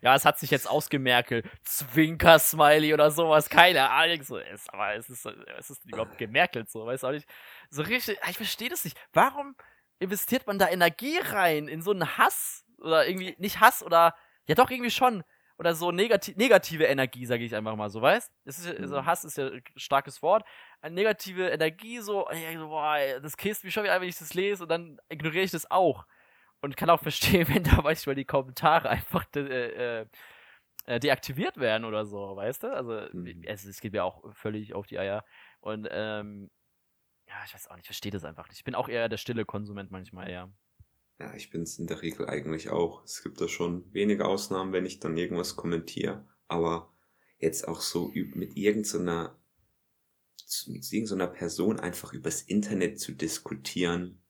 ja, es hat sich jetzt ausgemerkelt, Zwinker-Smiley oder sowas, keine Ahnung, so ist, aber es ist, es ist überhaupt gemerkelt, so, weiß auch nicht, so richtig, ich verstehe das nicht, warum investiert man da Energie rein, in so einen Hass, oder irgendwie, nicht Hass, oder, ja doch, irgendwie schon, oder so negati negative Energie, sage ich einfach mal so, weißt? Es ist, also. Hass ist ja ein starkes Wort. Eine negative Energie, so, ey, so boah, das kisst mich schon wieder, wenn ich das lese und dann ignoriere ich das auch. Und kann auch verstehen, *laughs* wenn da manchmal die Kommentare einfach de äh, äh, deaktiviert werden oder so, weißt du? Also, mhm. es, es geht mir auch völlig auf die Eier. Und, ähm, ja, ich weiß auch nicht, ich verstehe das einfach nicht. Ich bin auch eher der stille Konsument manchmal, ja. Ja, ich bin es in der Regel eigentlich auch. Es gibt da schon wenige Ausnahmen, wenn ich dann irgendwas kommentiere. Aber jetzt auch so mit irgendeiner, mit irgendeiner Person einfach übers Internet zu diskutieren,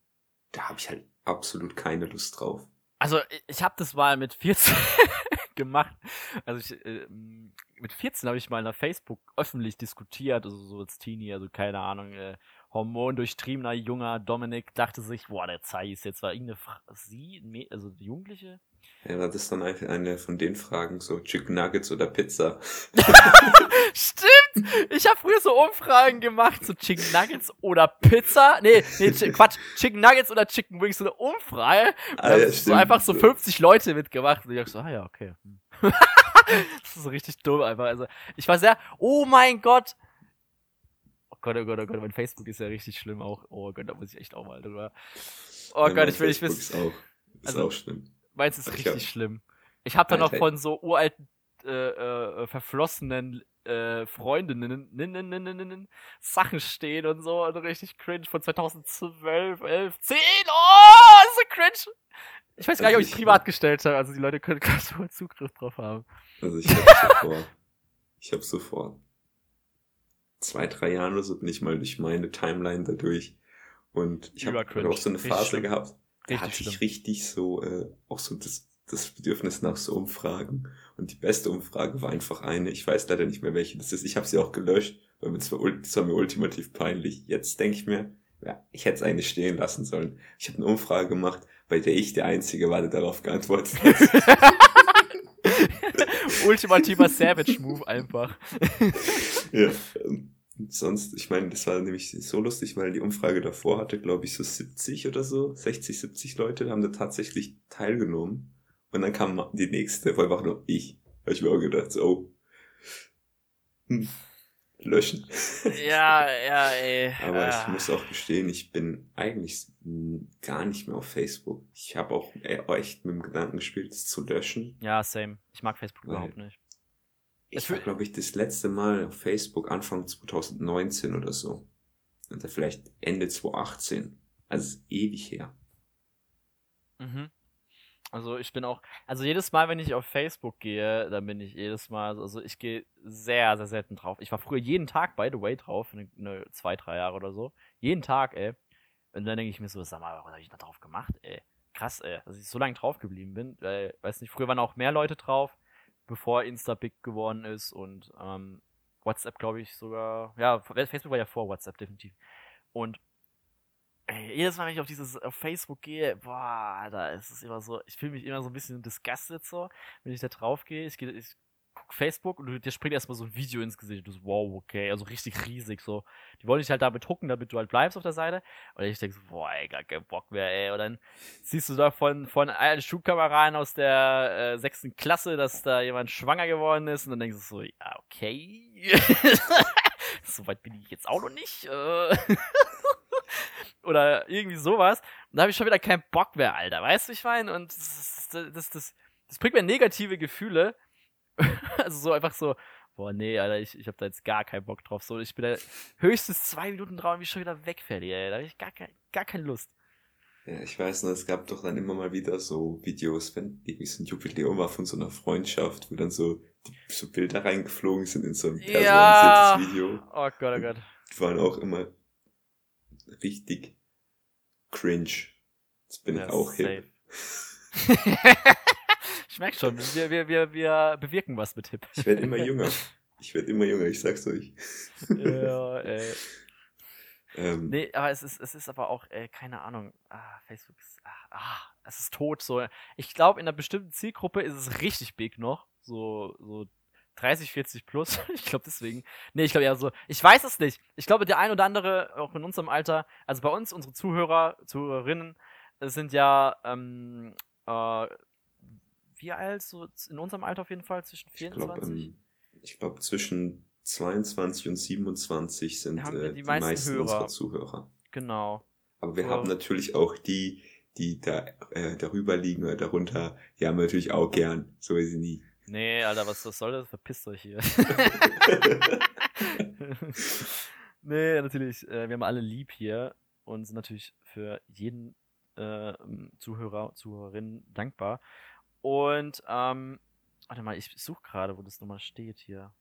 da habe ich halt absolut keine Lust drauf. Also ich habe das mal mit 14 *laughs* gemacht. Also ich, äh, mit 14 habe ich mal nach Facebook öffentlich diskutiert, also so als Teenie, also keine Ahnung, äh, hormondurchtriebener junger Dominik dachte sich, boah, der Zeiss, jetzt war irgendeine Fra sie, also die Jugendliche. Ja, das ist dann einfach eine von den Fragen, so Chicken Nuggets oder Pizza. *laughs* Stimmt! Ich habe früher so Umfragen gemacht, so Chicken Nuggets oder Pizza. Nee, nee, Quatsch, Chicken Nuggets oder Chicken Wings, so eine Umfrage. Und ah, ja, so einfach so 50 Leute mitgemacht. Und ich dachte so, ah ja, okay. Hm. *laughs* das ist so richtig dumm einfach. Also, ich war sehr, oh mein Gott, Gott, oh Gott, oh Gott, mein Facebook ist ja richtig schlimm auch. Oh Gott, da muss ich echt auch mal drüber. Oh ja, Gott, ich will nicht wissen. Ist auch, ist also, auch schlimm. Meins ist richtig hab, schlimm. Ich habe da noch von so uralten äh, äh, verflossenen äh, Freundinnen Sachen stehen und so und richtig cringe von 2012, 11, 10. Oh, ist so cringe. Ich weiß gar nicht, ob ich es privat gestellt habe. Also die Leute können *laughs* gerade so Zugriff drauf haben. Also ich habe so vor, *laughs* ich habe so vor zwei, drei Jahren oder so bin ich mal durch meine Timeline dadurch und ich habe auch so eine Phase gehabt, da hatte ich richtig so äh, auch so das, das Bedürfnis nach so Umfragen und die beste Umfrage war einfach eine, ich weiß leider nicht mehr welche das ist, ich habe sie auch gelöscht, weil es war, das war mir ultimativ peinlich. Jetzt denke ich mir, ja, ich hätte es eigentlich stehen lassen sollen. Ich habe eine Umfrage gemacht, bei der ich der Einzige war, der darauf geantwortet hat. *laughs* Ultimativer Savage-Move einfach. *laughs* ja. Sonst, ich meine, das war nämlich so lustig, weil die Umfrage davor hatte, glaube ich, so 70 oder so, 60, 70 Leute haben da tatsächlich teilgenommen. Und dann kam die nächste, war einfach nur ich. Da hab ich mir auch gedacht, so, oh. Hm löschen. *laughs* Ja, ja, ey. Aber ah. ich muss auch gestehen, ich bin eigentlich gar nicht mehr auf Facebook. Ich habe auch echt mit dem Gedanken gespielt, es zu löschen. Ja, same. Ich mag Facebook überhaupt nicht. Ich war, glaube ich, das letzte Mal auf Facebook Anfang 2019 oder so. Oder vielleicht Ende 2018. Also ewig her. Mhm. Also ich bin auch, also jedes Mal, wenn ich auf Facebook gehe, dann bin ich jedes Mal, also ich gehe sehr, sehr selten drauf. Ich war früher jeden Tag, by the way, drauf, eine, eine zwei, drei Jahre oder so. Jeden Tag, ey. Und dann denke ich mir so, sag mal, was habe ich da drauf gemacht, ey? Krass, ey, dass ich so lange drauf geblieben bin. Weil, weiß nicht, früher waren auch mehr Leute drauf, bevor Insta big geworden ist und ähm, WhatsApp, glaube ich, sogar. Ja, Facebook war ja vor WhatsApp, definitiv. Und Ey, jedes Mal, wenn ich auf dieses auf Facebook gehe, boah, da ist es immer so, ich fühle mich immer so ein bisschen disgusted so, wenn ich da drauf gehe. Ich, ich guck Facebook und dir springt erstmal so ein Video ins Gesicht. Und du so, wow, okay, also richtig riesig so. Die wollen dich halt damit hucken, damit du halt bleibst auf der Seite. Und ich denke so, boah, ey, gar keinen Bock mehr, ey. Und dann siehst du da von, von allen Schulkameraden aus der äh, sechsten Klasse, dass da jemand schwanger geworden ist. Und dann denkst du so, ja, okay. *laughs* so weit bin ich jetzt auch noch nicht. Äh. *laughs* oder irgendwie sowas. Und da habe ich schon wieder keinen Bock mehr, Alter. Weißt du, ich meine? Und das, das, das, das bringt mir negative Gefühle. *laughs* also so einfach so, boah, nee, Alter, ich, ich habe da jetzt gar keinen Bock drauf. So, ich bin da höchstens zwei Minuten drauf und bin schon wieder wegfällig, ey. Da habe ich gar, kein, gar keine Lust. Ja, ich weiß noch, es gab doch dann immer mal wieder so Videos, wenn irgendwie so ein Jubiläum war von so einer Freundschaft, wo dann so, die, so Bilder reingeflogen sind in so ein personalisiertes ja. Video. Oh Gott, oh Gott. Die waren auch immer richtig cringe. Jetzt bin ja, *laughs* ich auch safe. hip. ich merke schon, wir, wir, wir, wir bewirken was mit hip. Ich werde immer *laughs* jünger. Ich werde immer jünger, ich sag's euch. ja, ey. Ähm, nee, aber es ist, es ist aber auch, ey, keine Ahnung. Ah, Facebook ist, ah, ah, es ist tot. So, ich glaube, in einer bestimmten Zielgruppe ist es richtig big noch. So, so 30, 40 plus. *laughs* ich glaube deswegen. Nee, ich glaube ja so. Ich weiß es nicht. Ich glaube, der ein oder andere, auch in unserem Alter, also bei uns, unsere Zuhörer, Zuhörerinnen, sind ja, ähm, äh, wie alt? So in unserem Alter auf jeden Fall, zwischen 24? Ich glaube, glaub, zwischen 22 und 27 sind äh, die, die, meisten, meisten unserer Zuhörer. Genau. Aber wir so. haben natürlich auch die, die da äh, darüber liegen oder darunter, die haben wir natürlich auch gern. So ist sie nie. Nee, Alter, was, was soll das? Verpisst euch hier. *laughs* nee, natürlich, äh, wir haben alle lieb hier und sind natürlich für jeden äh, Zuhörer, Zuhörerin dankbar. Und, ähm, warte mal, ich suche gerade, wo das nochmal steht hier.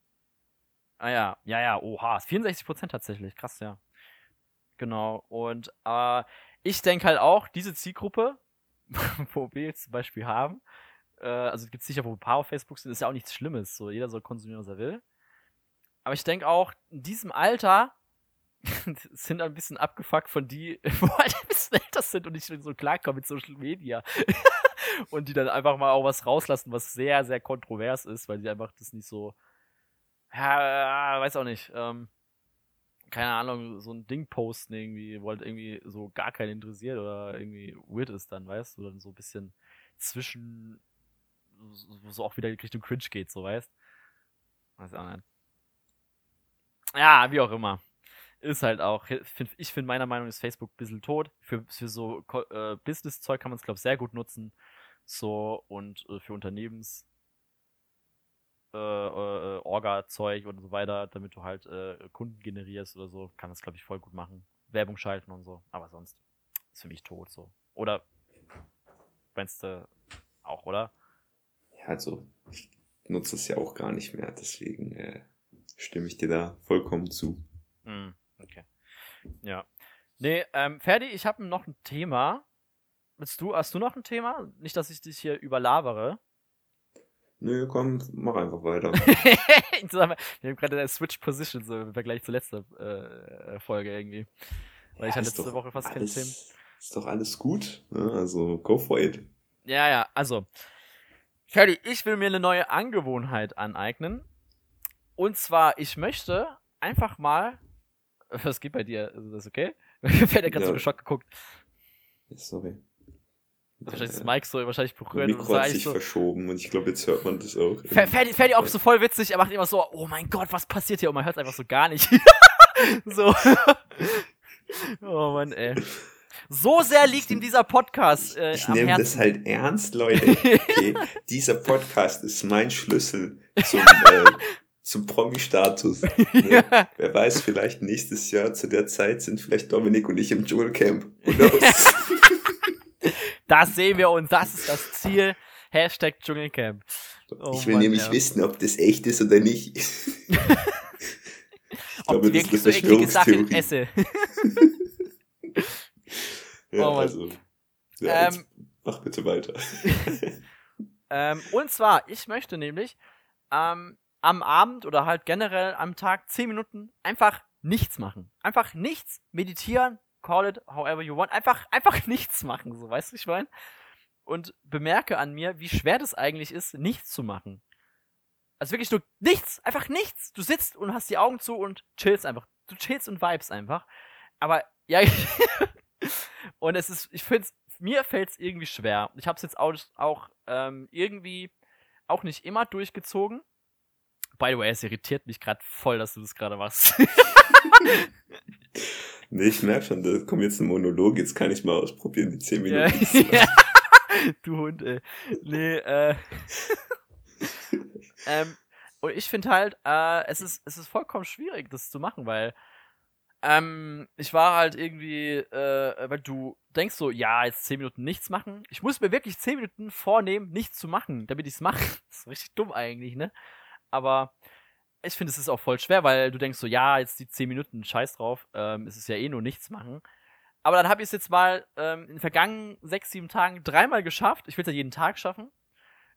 Ah ja, ja, ja, oha, 64% tatsächlich, krass, ja. Genau, und äh, ich denke halt auch, diese Zielgruppe, *laughs* wo wir jetzt zum Beispiel haben, äh, also gibt es sicher, wo ein paar auf Facebook sind, ist ja auch nichts Schlimmes. So, jeder soll konsumieren, was er will. Aber ich denke auch, in diesem Alter *laughs* sind ein bisschen abgefuckt von die, *laughs* wo halt ein bisschen älter sind und nicht so klarkommen mit Social Media. *laughs* und die dann einfach mal auch was rauslassen, was sehr, sehr kontrovers ist, weil die einfach das nicht so, ja, weiß auch nicht, ähm, keine Ahnung, so ein Ding posten irgendwie, wo halt irgendwie so gar keinen interessiert oder irgendwie weird ist dann, weißt du, dann so ein bisschen zwischen so auch wieder Richtung Cringe geht, so weißt. Weiß auch nicht. Ja, wie auch immer. Ist halt auch, ich finde meiner Meinung nach ist Facebook ein bisschen tot. Für, für so äh, Business-Zeug kann man es, glaube ich, sehr gut nutzen. So, und äh, für Unternehmens äh, äh, Orga-Zeug und so weiter, damit du halt äh, Kunden generierst oder so, kann das, glaube ich, voll gut machen. Werbung schalten und so. Aber sonst ist für mich tot so. Oder meinst du auch, oder? Also ich nutze es ja auch gar nicht mehr, deswegen äh, stimme ich dir da vollkommen zu. Mm, okay. Ja. Nee, ähm, Ferdi, ich habe noch ein Thema. Willst du, hast du noch ein Thema? Nicht, dass ich dich hier überlabere. Nö, komm, mach einfach weiter. *laughs* Wir haben gerade eine Switch Position so im Vergleich zur letzten äh, Folge irgendwie. Weil ja, ich hatte letzte Woche fast keine Themen. Ist doch alles gut. Ne? Also, go for it. Ja, ja, also. Ferdi, ich will mir eine neue Angewohnheit aneignen. Und zwar, ich möchte einfach mal. *laughs* Was geht bei dir? Ist das okay? *laughs* Hat gerade ja. so geschockt geguckt. Sorry. Wahrscheinlich ist Mike so wahrscheinlich berührt. Mikro hat sich so, verschoben und ich glaube, jetzt hört man das auch. Ferdi, Ferdi auch so voll witzig, er macht immer so, oh mein Gott, was passiert hier? Und man hört einfach so gar nicht. *laughs* so. oh Mann, ey. So sehr liegt ihm dieser Podcast. Äh, ich nehme das halt ernst, Leute. Okay? *laughs* dieser Podcast ist mein Schlüssel zum, äh, zum Promi-Status. Ne? Ja. Wer weiß, vielleicht nächstes Jahr zu der Zeit sind vielleicht Dominik und ich im Dschungelcamp. *laughs* das sehen wir und das ist das Ziel. Hashtag Dschungelcamp. Oh ich will Mann, nämlich ja. wissen, ob das echt ist oder nicht. *laughs* ich ob glaube, das ist eine so Verschwörungstheorie. esse. Ja, oh also, ja, ähm, mach bitte weiter. *laughs* *laughs* ähm, und zwar, ich möchte nämlich ähm, am Abend oder halt generell am Tag 10 Minuten einfach nichts machen. Einfach nichts meditieren, call it however you want. Einfach, einfach *laughs* nichts machen, so weißt du, ich meine. Und bemerke an mir, wie schwer das eigentlich ist, nichts zu machen. Also wirklich nur nichts, einfach nichts. Du sitzt und hast die Augen zu und chillst einfach. Du chillst und vibes einfach. Aber ja, und es ist, ich finde mir fällt es irgendwie schwer. Ich habe es jetzt auch, auch ähm, irgendwie auch nicht immer durchgezogen. By the way, es irritiert mich gerade voll, dass du das gerade machst. *laughs* nee, ich merke schon, da kommt jetzt ein Monolog, jetzt kann ich mal ausprobieren, die 10 Minuten. *laughs* Ja. du Hund, ey. Nee, äh. *laughs* ähm, und ich finde halt, äh, es ist, es ist vollkommen schwierig, das zu machen, weil ähm, ich war halt irgendwie, äh, weil du denkst so, ja, jetzt 10 Minuten nichts machen. Ich muss mir wirklich 10 Minuten vornehmen, nichts zu machen, damit ich es mache. *laughs* Ist richtig dumm eigentlich, ne? Aber ich finde, es ist auch voll schwer, weil du denkst so, ja, jetzt die 10 Minuten, scheiß drauf, ähm, es ist ja eh nur nichts machen. Aber dann habe ich es jetzt mal ähm, in den vergangenen 6, 7 Tagen dreimal geschafft. Ich will es ja jeden Tag schaffen.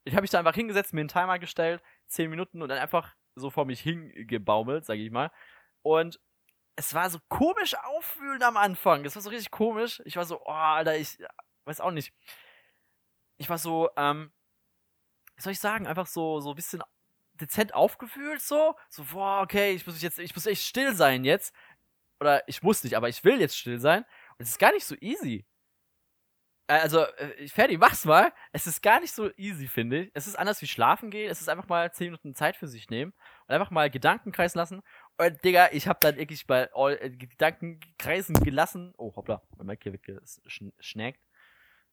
Ich habe mich da einfach hingesetzt, mir einen Timer gestellt, 10 Minuten und dann einfach so vor mich hingebaumelt, sage ich mal. Und es war so komisch auffühlend am Anfang. Es war so richtig komisch. Ich war so, oh, Alter, ich weiß auch nicht. Ich war so, ähm, wie soll ich sagen, einfach so, so ein bisschen dezent aufgefühlt so. So, boah, okay, ich muss jetzt, ich muss echt still sein jetzt. Oder ich muss nicht, aber ich will jetzt still sein. Und es ist gar nicht so easy. Äh, also, äh, Ferdi, mach's mal. Es ist gar nicht so easy, finde ich. Es ist anders wie schlafen gehen. Es ist einfach mal 10 Minuten Zeit für sich nehmen und einfach mal Gedanken kreisen lassen. Und, Digga, ich hab dann wirklich bei all, äh, Gedanken kreisen gelassen. Oh, hoppla, mein Mic hier weggeschnackt.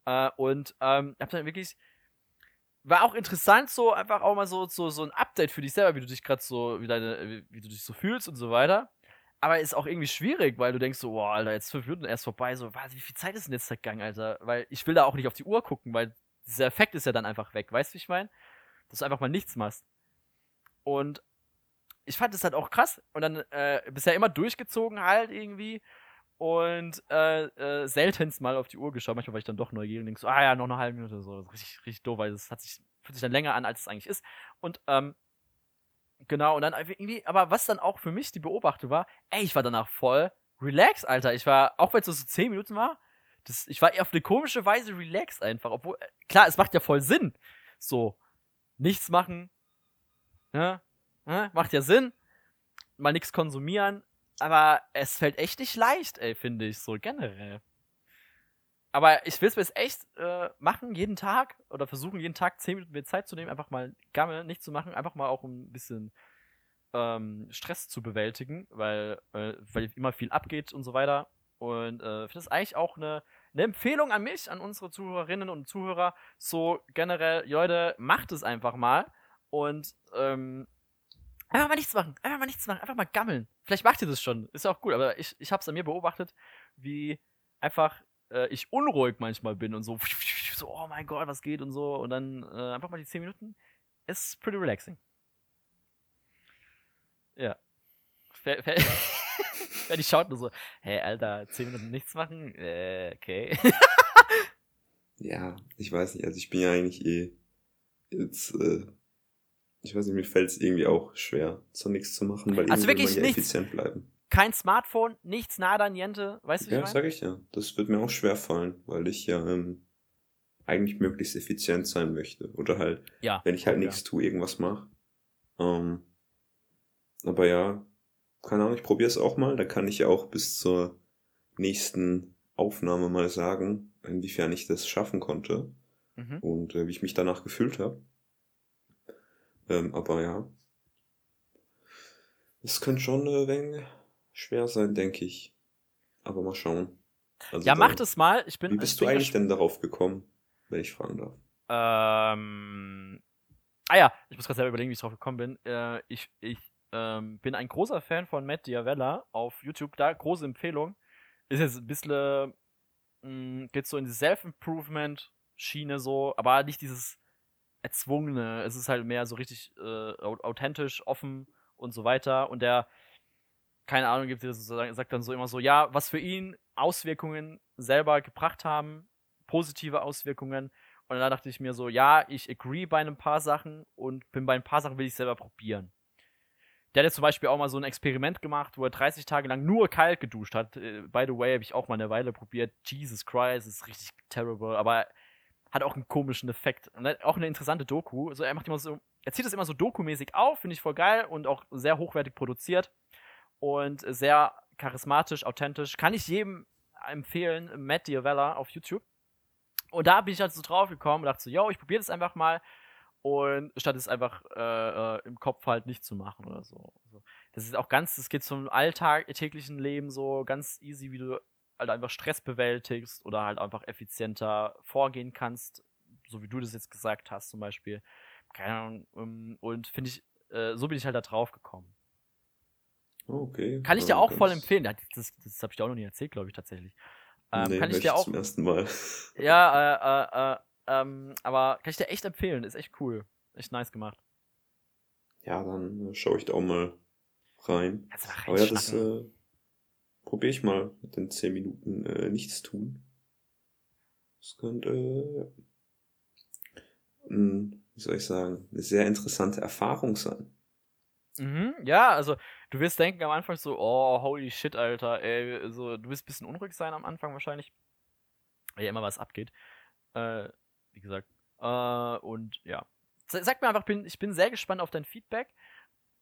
Äh, und ähm, hab dann wirklich war auch interessant, so einfach auch mal so, so, so ein Update für dich selber, wie du dich gerade so, wie deine, wie, wie, du dich so fühlst und so weiter. Aber ist auch irgendwie schwierig, weil du denkst so, boah, Alter, jetzt fünf Minuten erst vorbei, so, was, wie viel Zeit ist denn jetzt gegangen, Alter? Weil ich will da auch nicht auf die Uhr gucken, weil dieser Effekt ist ja dann einfach weg, weißt du, wie ich meine? Dass du einfach mal nichts machst. Und ich fand das halt auch krass. Und dann äh, bisher immer durchgezogen halt irgendwie und äh, äh, seltenst mal auf die Uhr geschaut. Manchmal war ich dann doch neugierig und denk so, ah ja, noch eine halbe Minute. So, richtig, richtig doof, weil es hat sich, fühlt sich dann länger an, als es eigentlich ist. Und ähm, genau, und dann irgendwie, aber was dann auch für mich die Beobachtung war, ey, ich war danach voll relaxed, Alter. Ich war, auch wenn es so 10 Minuten war, das, ich war auf eine komische Weise relaxed einfach. Obwohl, äh, klar, es macht ja voll Sinn. So, nichts machen, ne? ne? Macht ja Sinn. Mal nichts konsumieren, aber es fällt echt nicht leicht, ey, finde ich, so generell. Aber ich will es mir jetzt echt äh, machen, jeden Tag, oder versuchen, jeden Tag 10 Minuten mir Zeit zu nehmen, einfach mal Gammel nicht zu machen, einfach mal auch ein bisschen ähm, Stress zu bewältigen, weil, äh, weil immer viel abgeht und so weiter. Und äh, finde das eigentlich auch eine, eine Empfehlung an mich, an unsere Zuhörerinnen und Zuhörer, so generell, Leute, macht es einfach mal Und ähm, einfach mal nichts machen, einfach mal nichts machen, einfach mal gammeln. Vielleicht macht ihr das schon, ist ja auch gut, aber ich, ich habe es an mir beobachtet, wie einfach äh, ich unruhig manchmal bin und so, *laughs* so, oh mein Gott, was geht und so. Und dann äh, einfach mal die 10 Minuten. Ist pretty relaxing. Ja. Wer, wer, wer die schaut nur so, hey Alter, 10 Minuten nichts machen? Äh, okay. *laughs* ja, ich weiß nicht, also ich bin ja eigentlich eh jetzt, äh, ich weiß nicht, mir fällt es irgendwie auch schwer, so nichts zu machen, weil also irgendwie wirklich ja nichts. effizient bleiben. Kein Smartphone, nichts, nada, niente, weißt du, Ja, ich meine? sag ich ja. Das wird mir auch schwer fallen, weil ich ja ähm, eigentlich möglichst effizient sein möchte. Oder halt, Ja. wenn ich halt ja. nichts tue, irgendwas mache. Ähm, aber ja, keine Ahnung, ich probiere es auch mal. Da kann ich ja auch bis zur nächsten Aufnahme mal sagen, inwiefern ich das schaffen konnte Mhm. und äh, wie ich mich danach gefühlt habe. Ähm, aber ja, es könnte schon äh, wenig schwer sein, denke ich. Aber mal schauen. Also Ja, da- mach das mal. Ich bin, Wie bist du eigentlich denn darauf gekommen, wenn ich fragen darf? Ähm. Ah ja, ich muss gerade selber überlegen, wie ich drauf gekommen bin. Äh, ich ich ähm, bin ein großer Fan von Matt Diavella auf YouTube. Da große Empfehlung. Ist jetzt ein bisschen, mh, geht so in die Self-Improvement-Schiene so, aber nicht dieses erzwungene. Es ist halt mehr so richtig äh, au- authentisch, offen und so weiter. Und der, keine Ahnung, gibt dir so, sagt dann so immer so, ja, was für ihn Auswirkungen selber gebracht haben, positive Auswirkungen. Und dann dachte ich mir so, ja, ich agree bei ein paar Sachen und bin bei ein paar Sachen will ich selber probieren. Der hat jetzt zum Beispiel auch mal so ein Experiment gemacht, wo er 30 Tage lang nur kalt geduscht hat. Äh, By the way, habe ich auch mal eine Weile probiert. Jesus Christ, ist richtig terrible, aber hat auch einen komischen Effekt. Und auch eine interessante Doku. Also er macht immer so, er zieht es immer so dokumäßig auf, finde ich voll geil und auch sehr hochwertig produziert und sehr charismatisch, authentisch. Kann ich jedem empfehlen, Matt Diavella auf YouTube. Und da bin ich halt so drauf gekommen und dachte so, yo, ich probiere das einfach mal. Und statt es einfach äh, äh, im Kopf halt nicht zu machen oder so. Das ist auch ganz, das geht zum Alltag, täglichen Leben so ganz easy, wie du halt einfach Stress bewältigst oder halt einfach effizienter vorgehen kannst, so wie du das jetzt gesagt hast zum Beispiel. Keine Ahnung. ähm, Und finde ich, äh, so bin ich halt da drauf gekommen. Okay. Kann ich dir auch voll empfehlen. Ja, Das, das habe ich dir auch noch nie erzählt, glaube ich, tatsächlich. Ähm, nee, kann ich dir auch. zum ersten Mal. *laughs* Ja, äh, äh, äh, ähm, aber kann ich dir echt empfehlen. Ist echt cool. Echt nice gemacht. Ja, dann äh, schaue ich da auch mal rein. Kannst du mal Aber ja, das äh, probiere ich mal mit den 10 Minuten äh, nichts tun. Das könnte, äh, ein, wie soll ich sagen, eine sehr interessante Erfahrung sein. Mhm, ja, also du wirst denken am Anfang so, oh, holy shit, Alter, ey, also, du wirst ein bisschen unruhig sein am Anfang wahrscheinlich, weil ja immer was abgeht. Äh, wie gesagt. Äh, und ja. Sag mir einfach, bin, ich bin sehr gespannt auf dein Feedback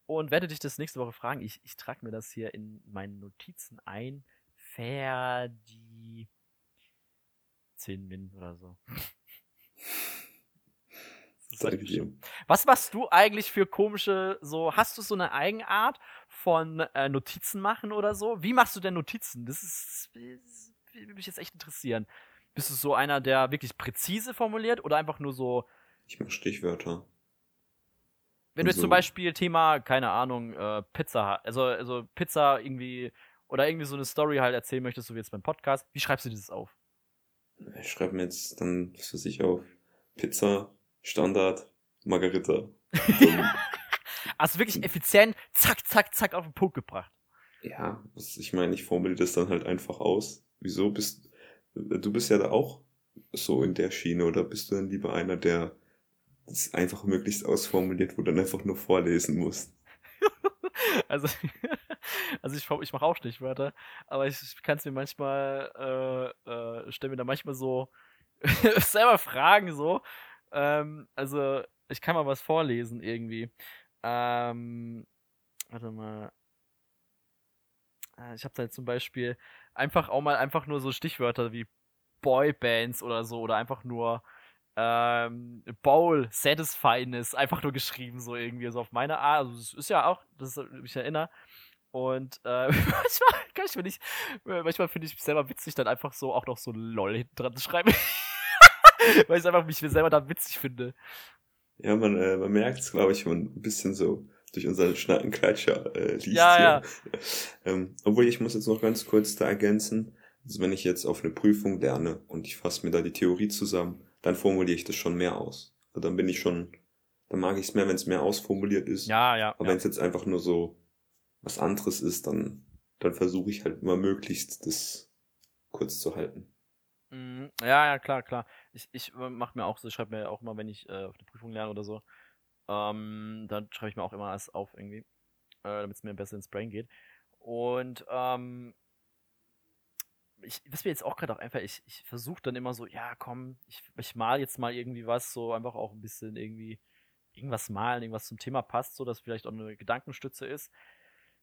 und werde dich das nächste Woche fragen. Ich, ich trage mir das hier in meinen Notizen ein. Ferdi 10 Min oder so. *laughs* Halt dir. was machst du eigentlich für komische, so, hast du so eine Eigenart von äh, Notizen machen oder so? Wie machst du denn Notizen? Das ist, das würde mich jetzt echt interessieren. Bist du so einer, der wirklich präzise formuliert oder einfach nur so, Ich mache Stichwörter. wenn du jetzt So. zum Beispiel Thema, keine Ahnung, äh, Pizza, also, also Pizza irgendwie, oder irgendwie so eine Story halt erzählen möchtest, so wie jetzt beim Podcast, wie schreibst du dieses auf? Ich schreibe mir jetzt dann, was weiß ich, auf Pizza, Standard, Margarita. *laughs* Also wirklich effizient, zack, zack, zack, auf den Punkt gebracht. ja, ich meine, ich formuliere das dann halt einfach aus. Wieso bist du bist ja da auch so in der Schiene oder bist du dann lieber einer, der das einfach möglichst ausformuliert, wo du dann einfach nur vorlesen musst? *laughs* Also, *laughs* also ich, ich mache auch Stichwörter, aber ich, ich kann es mir manchmal, äh, äh, stelle mir da manchmal so selber Fragen so. Ähm, also, ich kann mal was vorlesen irgendwie. Ähm, warte mal. Äh, Ich habe da jetzt zum Beispiel einfach auch mal einfach nur so Stichwörter wie Boybands oder so oder einfach nur ähm, Bowl, Satisfyness, einfach nur geschrieben, so irgendwie, so auf meine Art. Also, es ist ja auch, das ist, ich erinnere. Und äh, *laughs* manchmal kann ich mir manchmal finde ich mich selber witzig, dann einfach so auch noch so LOL hinten dran zu schreiben. *laughs* Weil ich einfach mich selber da witzig finde. Ja, man, äh, man merkt es, glaube ich, man ein bisschen so durch unseren Schnackenklatscher äh, liest ja, hier. Ja. ähm, obwohl ich muss jetzt noch ganz kurz da ergänzen. Also wenn ich jetzt auf eine Prüfung lerne und ich fasse mir da die Theorie zusammen, dann formuliere ich das schon mehr aus. Also dann bin ich schon, dann mag ich es mehr, wenn es mehr ausformuliert ist. Ja, ja. Aber ja. wenn es jetzt einfach nur so was anderes ist, dann, dann versuche ich halt immer möglichst das kurz zu halten. Mhm. Ja, ja, klar, klar. Ich, ich mache mir auch so, ich schreibe mir auch immer, wenn ich äh, auf eine Prüfung lerne oder so, ähm, dann schreibe ich mir auch immer alles auf irgendwie, äh, damit es mir besser ins Brain geht. Und ähm, ich, was mir jetzt auch gerade auch einfach, ich, ich versuche dann immer so, ja, komm, ich, ich mal jetzt mal irgendwie was, so einfach auch ein bisschen irgendwie irgendwas malen, irgendwas zum Thema passt, so dass vielleicht auch eine Gedankenstütze ist.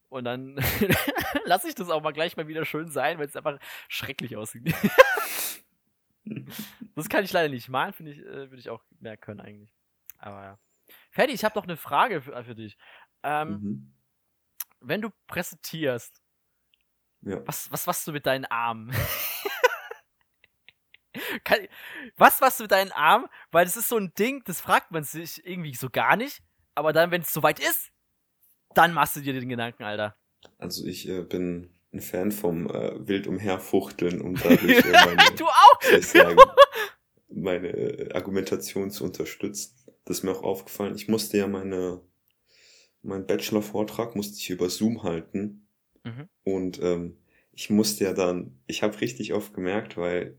Und dann *laughs* lasse ich das auch mal gleich mal wieder schön sein, weil es einfach schrecklich aussieht. *laughs* *laughs* das kann ich leider nicht malen, finde ich, äh, würde ich auch mehr können eigentlich. Aber ja. Ferdi, ich habe noch eine Frage für, für dich. Ähm, Mhm. Wenn du präsentierst, Ja. was, was machst du mit deinen Armen? *laughs* Kann, was machst du mit deinen Armen? Weil das ist so ein Ding, das fragt man sich irgendwie so gar nicht. Aber dann, wenn es soweit ist, dann machst du dir den Gedanken, Alter. Also ich äh, bin ein Fan vom äh, wild umherfuchteln und *laughs* dadurch äh, meine, du auch? *laughs* sagen, meine äh, Argumentation zu unterstützen. Das ist mir auch aufgefallen. Ich musste ja meine, meinen Bachelor-Vortrag musste ich über Zoom halten. Mhm. Und ähm, ich musste ja dann, ich habe richtig oft gemerkt, weil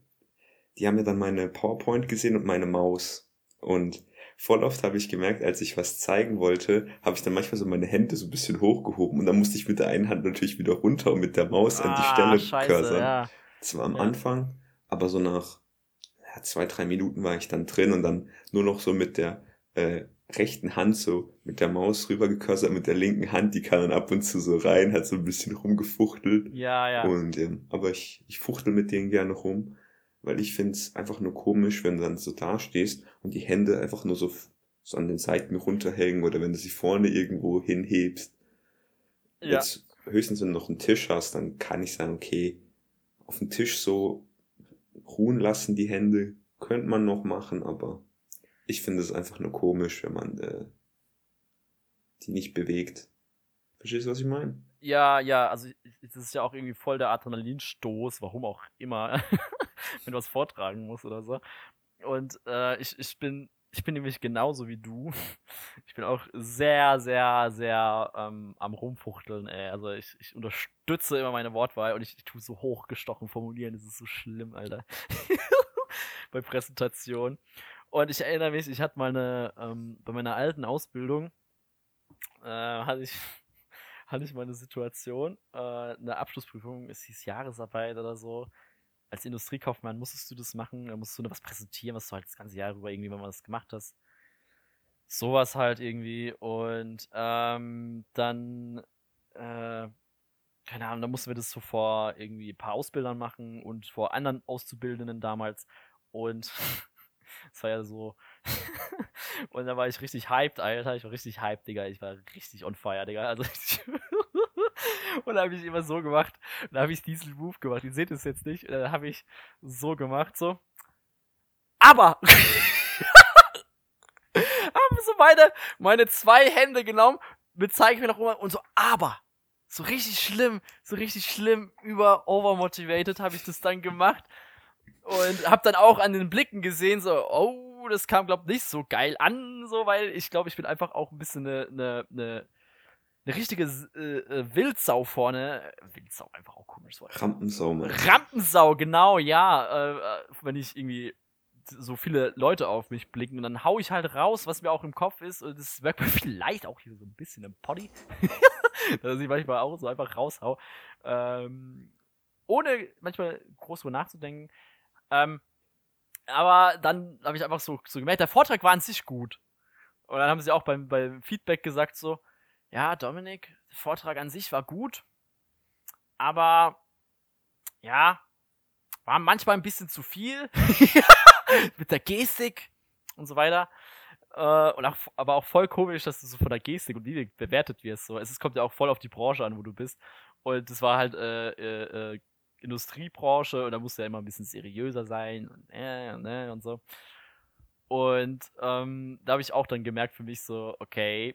die haben ja dann meine PowerPoint gesehen und meine Maus. Und voll oft habe ich gemerkt, als ich was zeigen wollte, habe ich dann manchmal so meine Hände so ein bisschen hochgehoben und dann musste ich mit der einen Hand natürlich wieder runter und mit der Maus an die Ah, Stelle scheiße, cursern. ja. Das war am Ja. Anfang, aber so nach ja, zwei, drei Minuten war ich dann drin und dann nur noch so mit der äh, rechten Hand so mit der Maus rübergekursert, mit der linken Hand, die kann dann ab und zu so rein, hat so ein bisschen rumgefuchtelt. Ja, ja. Und ähm, aber ich, ich fuchtel mit denen gerne rum, weil ich find's einfach nur komisch, wenn du dann so dastehst und die Hände einfach nur so, so an den Seiten runterhängen oder wenn du sie vorne irgendwo hinhebst. ja. Jetzt höchstens, wenn du noch einen Tisch hast, dann kann ich sagen, okay, auf dem Tisch so ruhen lassen die Hände, könnte man noch machen, aber ich finde es einfach nur komisch, wenn man äh, die nicht bewegt. Verstehst du, was ich meine? Ja, ja, also das ist ja auch irgendwie voll der Adrenalinstoß, warum auch immer, *laughs* *laughs* wenn du was vortragen musst oder so. Und äh, ich, ich bin ich bin nämlich genauso wie du. *laughs* Ich bin auch sehr, sehr, sehr ähm, am Rumfuchteln, ey. Also ich, ich unterstütze immer meine Wortwahl und ich, ich tue so hochgestochen formulieren. Das ist so schlimm, Alter. *laughs* Bei Präsentationen. Und ich erinnere mich, ich hatte mal eine, ähm, bei meiner alten Ausbildung, äh, hatte ich hatte ich mal eine Situation, äh, eine Abschlussprüfung, es hieß Jahresarbeit oder so. Als Industriekaufmann musstest du das machen, musstest du nur was präsentieren, was du halt das ganze Jahr über irgendwie, wenn man das gemacht hast. Sowas halt irgendwie. Und ähm, dann, äh, keine Ahnung, da mussten wir das so vor irgendwie ein paar Ausbildern machen und vor anderen Auszubildenden damals. Und *laughs* es war ja so. *laughs* und da war ich richtig hyped, Alter. Ich war richtig hyped, Digga. Ich war richtig on fire, Digga. Also *laughs* ich *laughs* und da habe ich immer so gemacht. Und da habe ich diesen Move gemacht. Ihr seht es jetzt nicht. Und dann habe ich so gemacht, so. Aber! *laughs* habe so meine, meine zwei Hände genommen, mit zeige mir noch immer und so, aber! So richtig schlimm, so richtig schlimm über overmotivated habe ich das dann gemacht. Und habe dann auch an den Blicken gesehen, so, oh, das kam, glaub nicht so geil an, so, weil ich glaube, ich bin einfach auch ein bisschen eine, eine, eine, eine richtige äh, äh, Wildsau vorne. Wildsau, einfach auch komisch so. Rampensau, Mann. Rampensau, genau, ja. Äh, äh, wenn ich irgendwie so viele Leute auf mich blicken und dann hau ich halt raus, was mir auch im Kopf ist. Und das merkt man *laughs* vielleicht auch hier so ein bisschen im Poddy. *laughs* dass ich manchmal auch so einfach raushau. Ähm, ohne manchmal groß drüber nachzudenken. Ähm, aber dann habe ich einfach so, so gemerkt, der Vortrag war an sich gut. Und dann haben sie auch beim, beim Feedback gesagt so, ja, Dominik, der Vortrag an sich war gut, aber ja, war manchmal ein bisschen zu viel *laughs* mit der Gestik und so weiter. Äh, und auch, aber auch voll komisch, dass du so von der Gestik und Mimik bewertet wirst. So. Es kommt ja auch voll auf die Branche an, wo du bist. Und das war halt äh, äh, äh, Industriebranche und da musst du ja immer ein bisschen seriöser sein und, äh, und, äh, und so. Und ähm, da habe ich auch dann gemerkt für mich so, okay,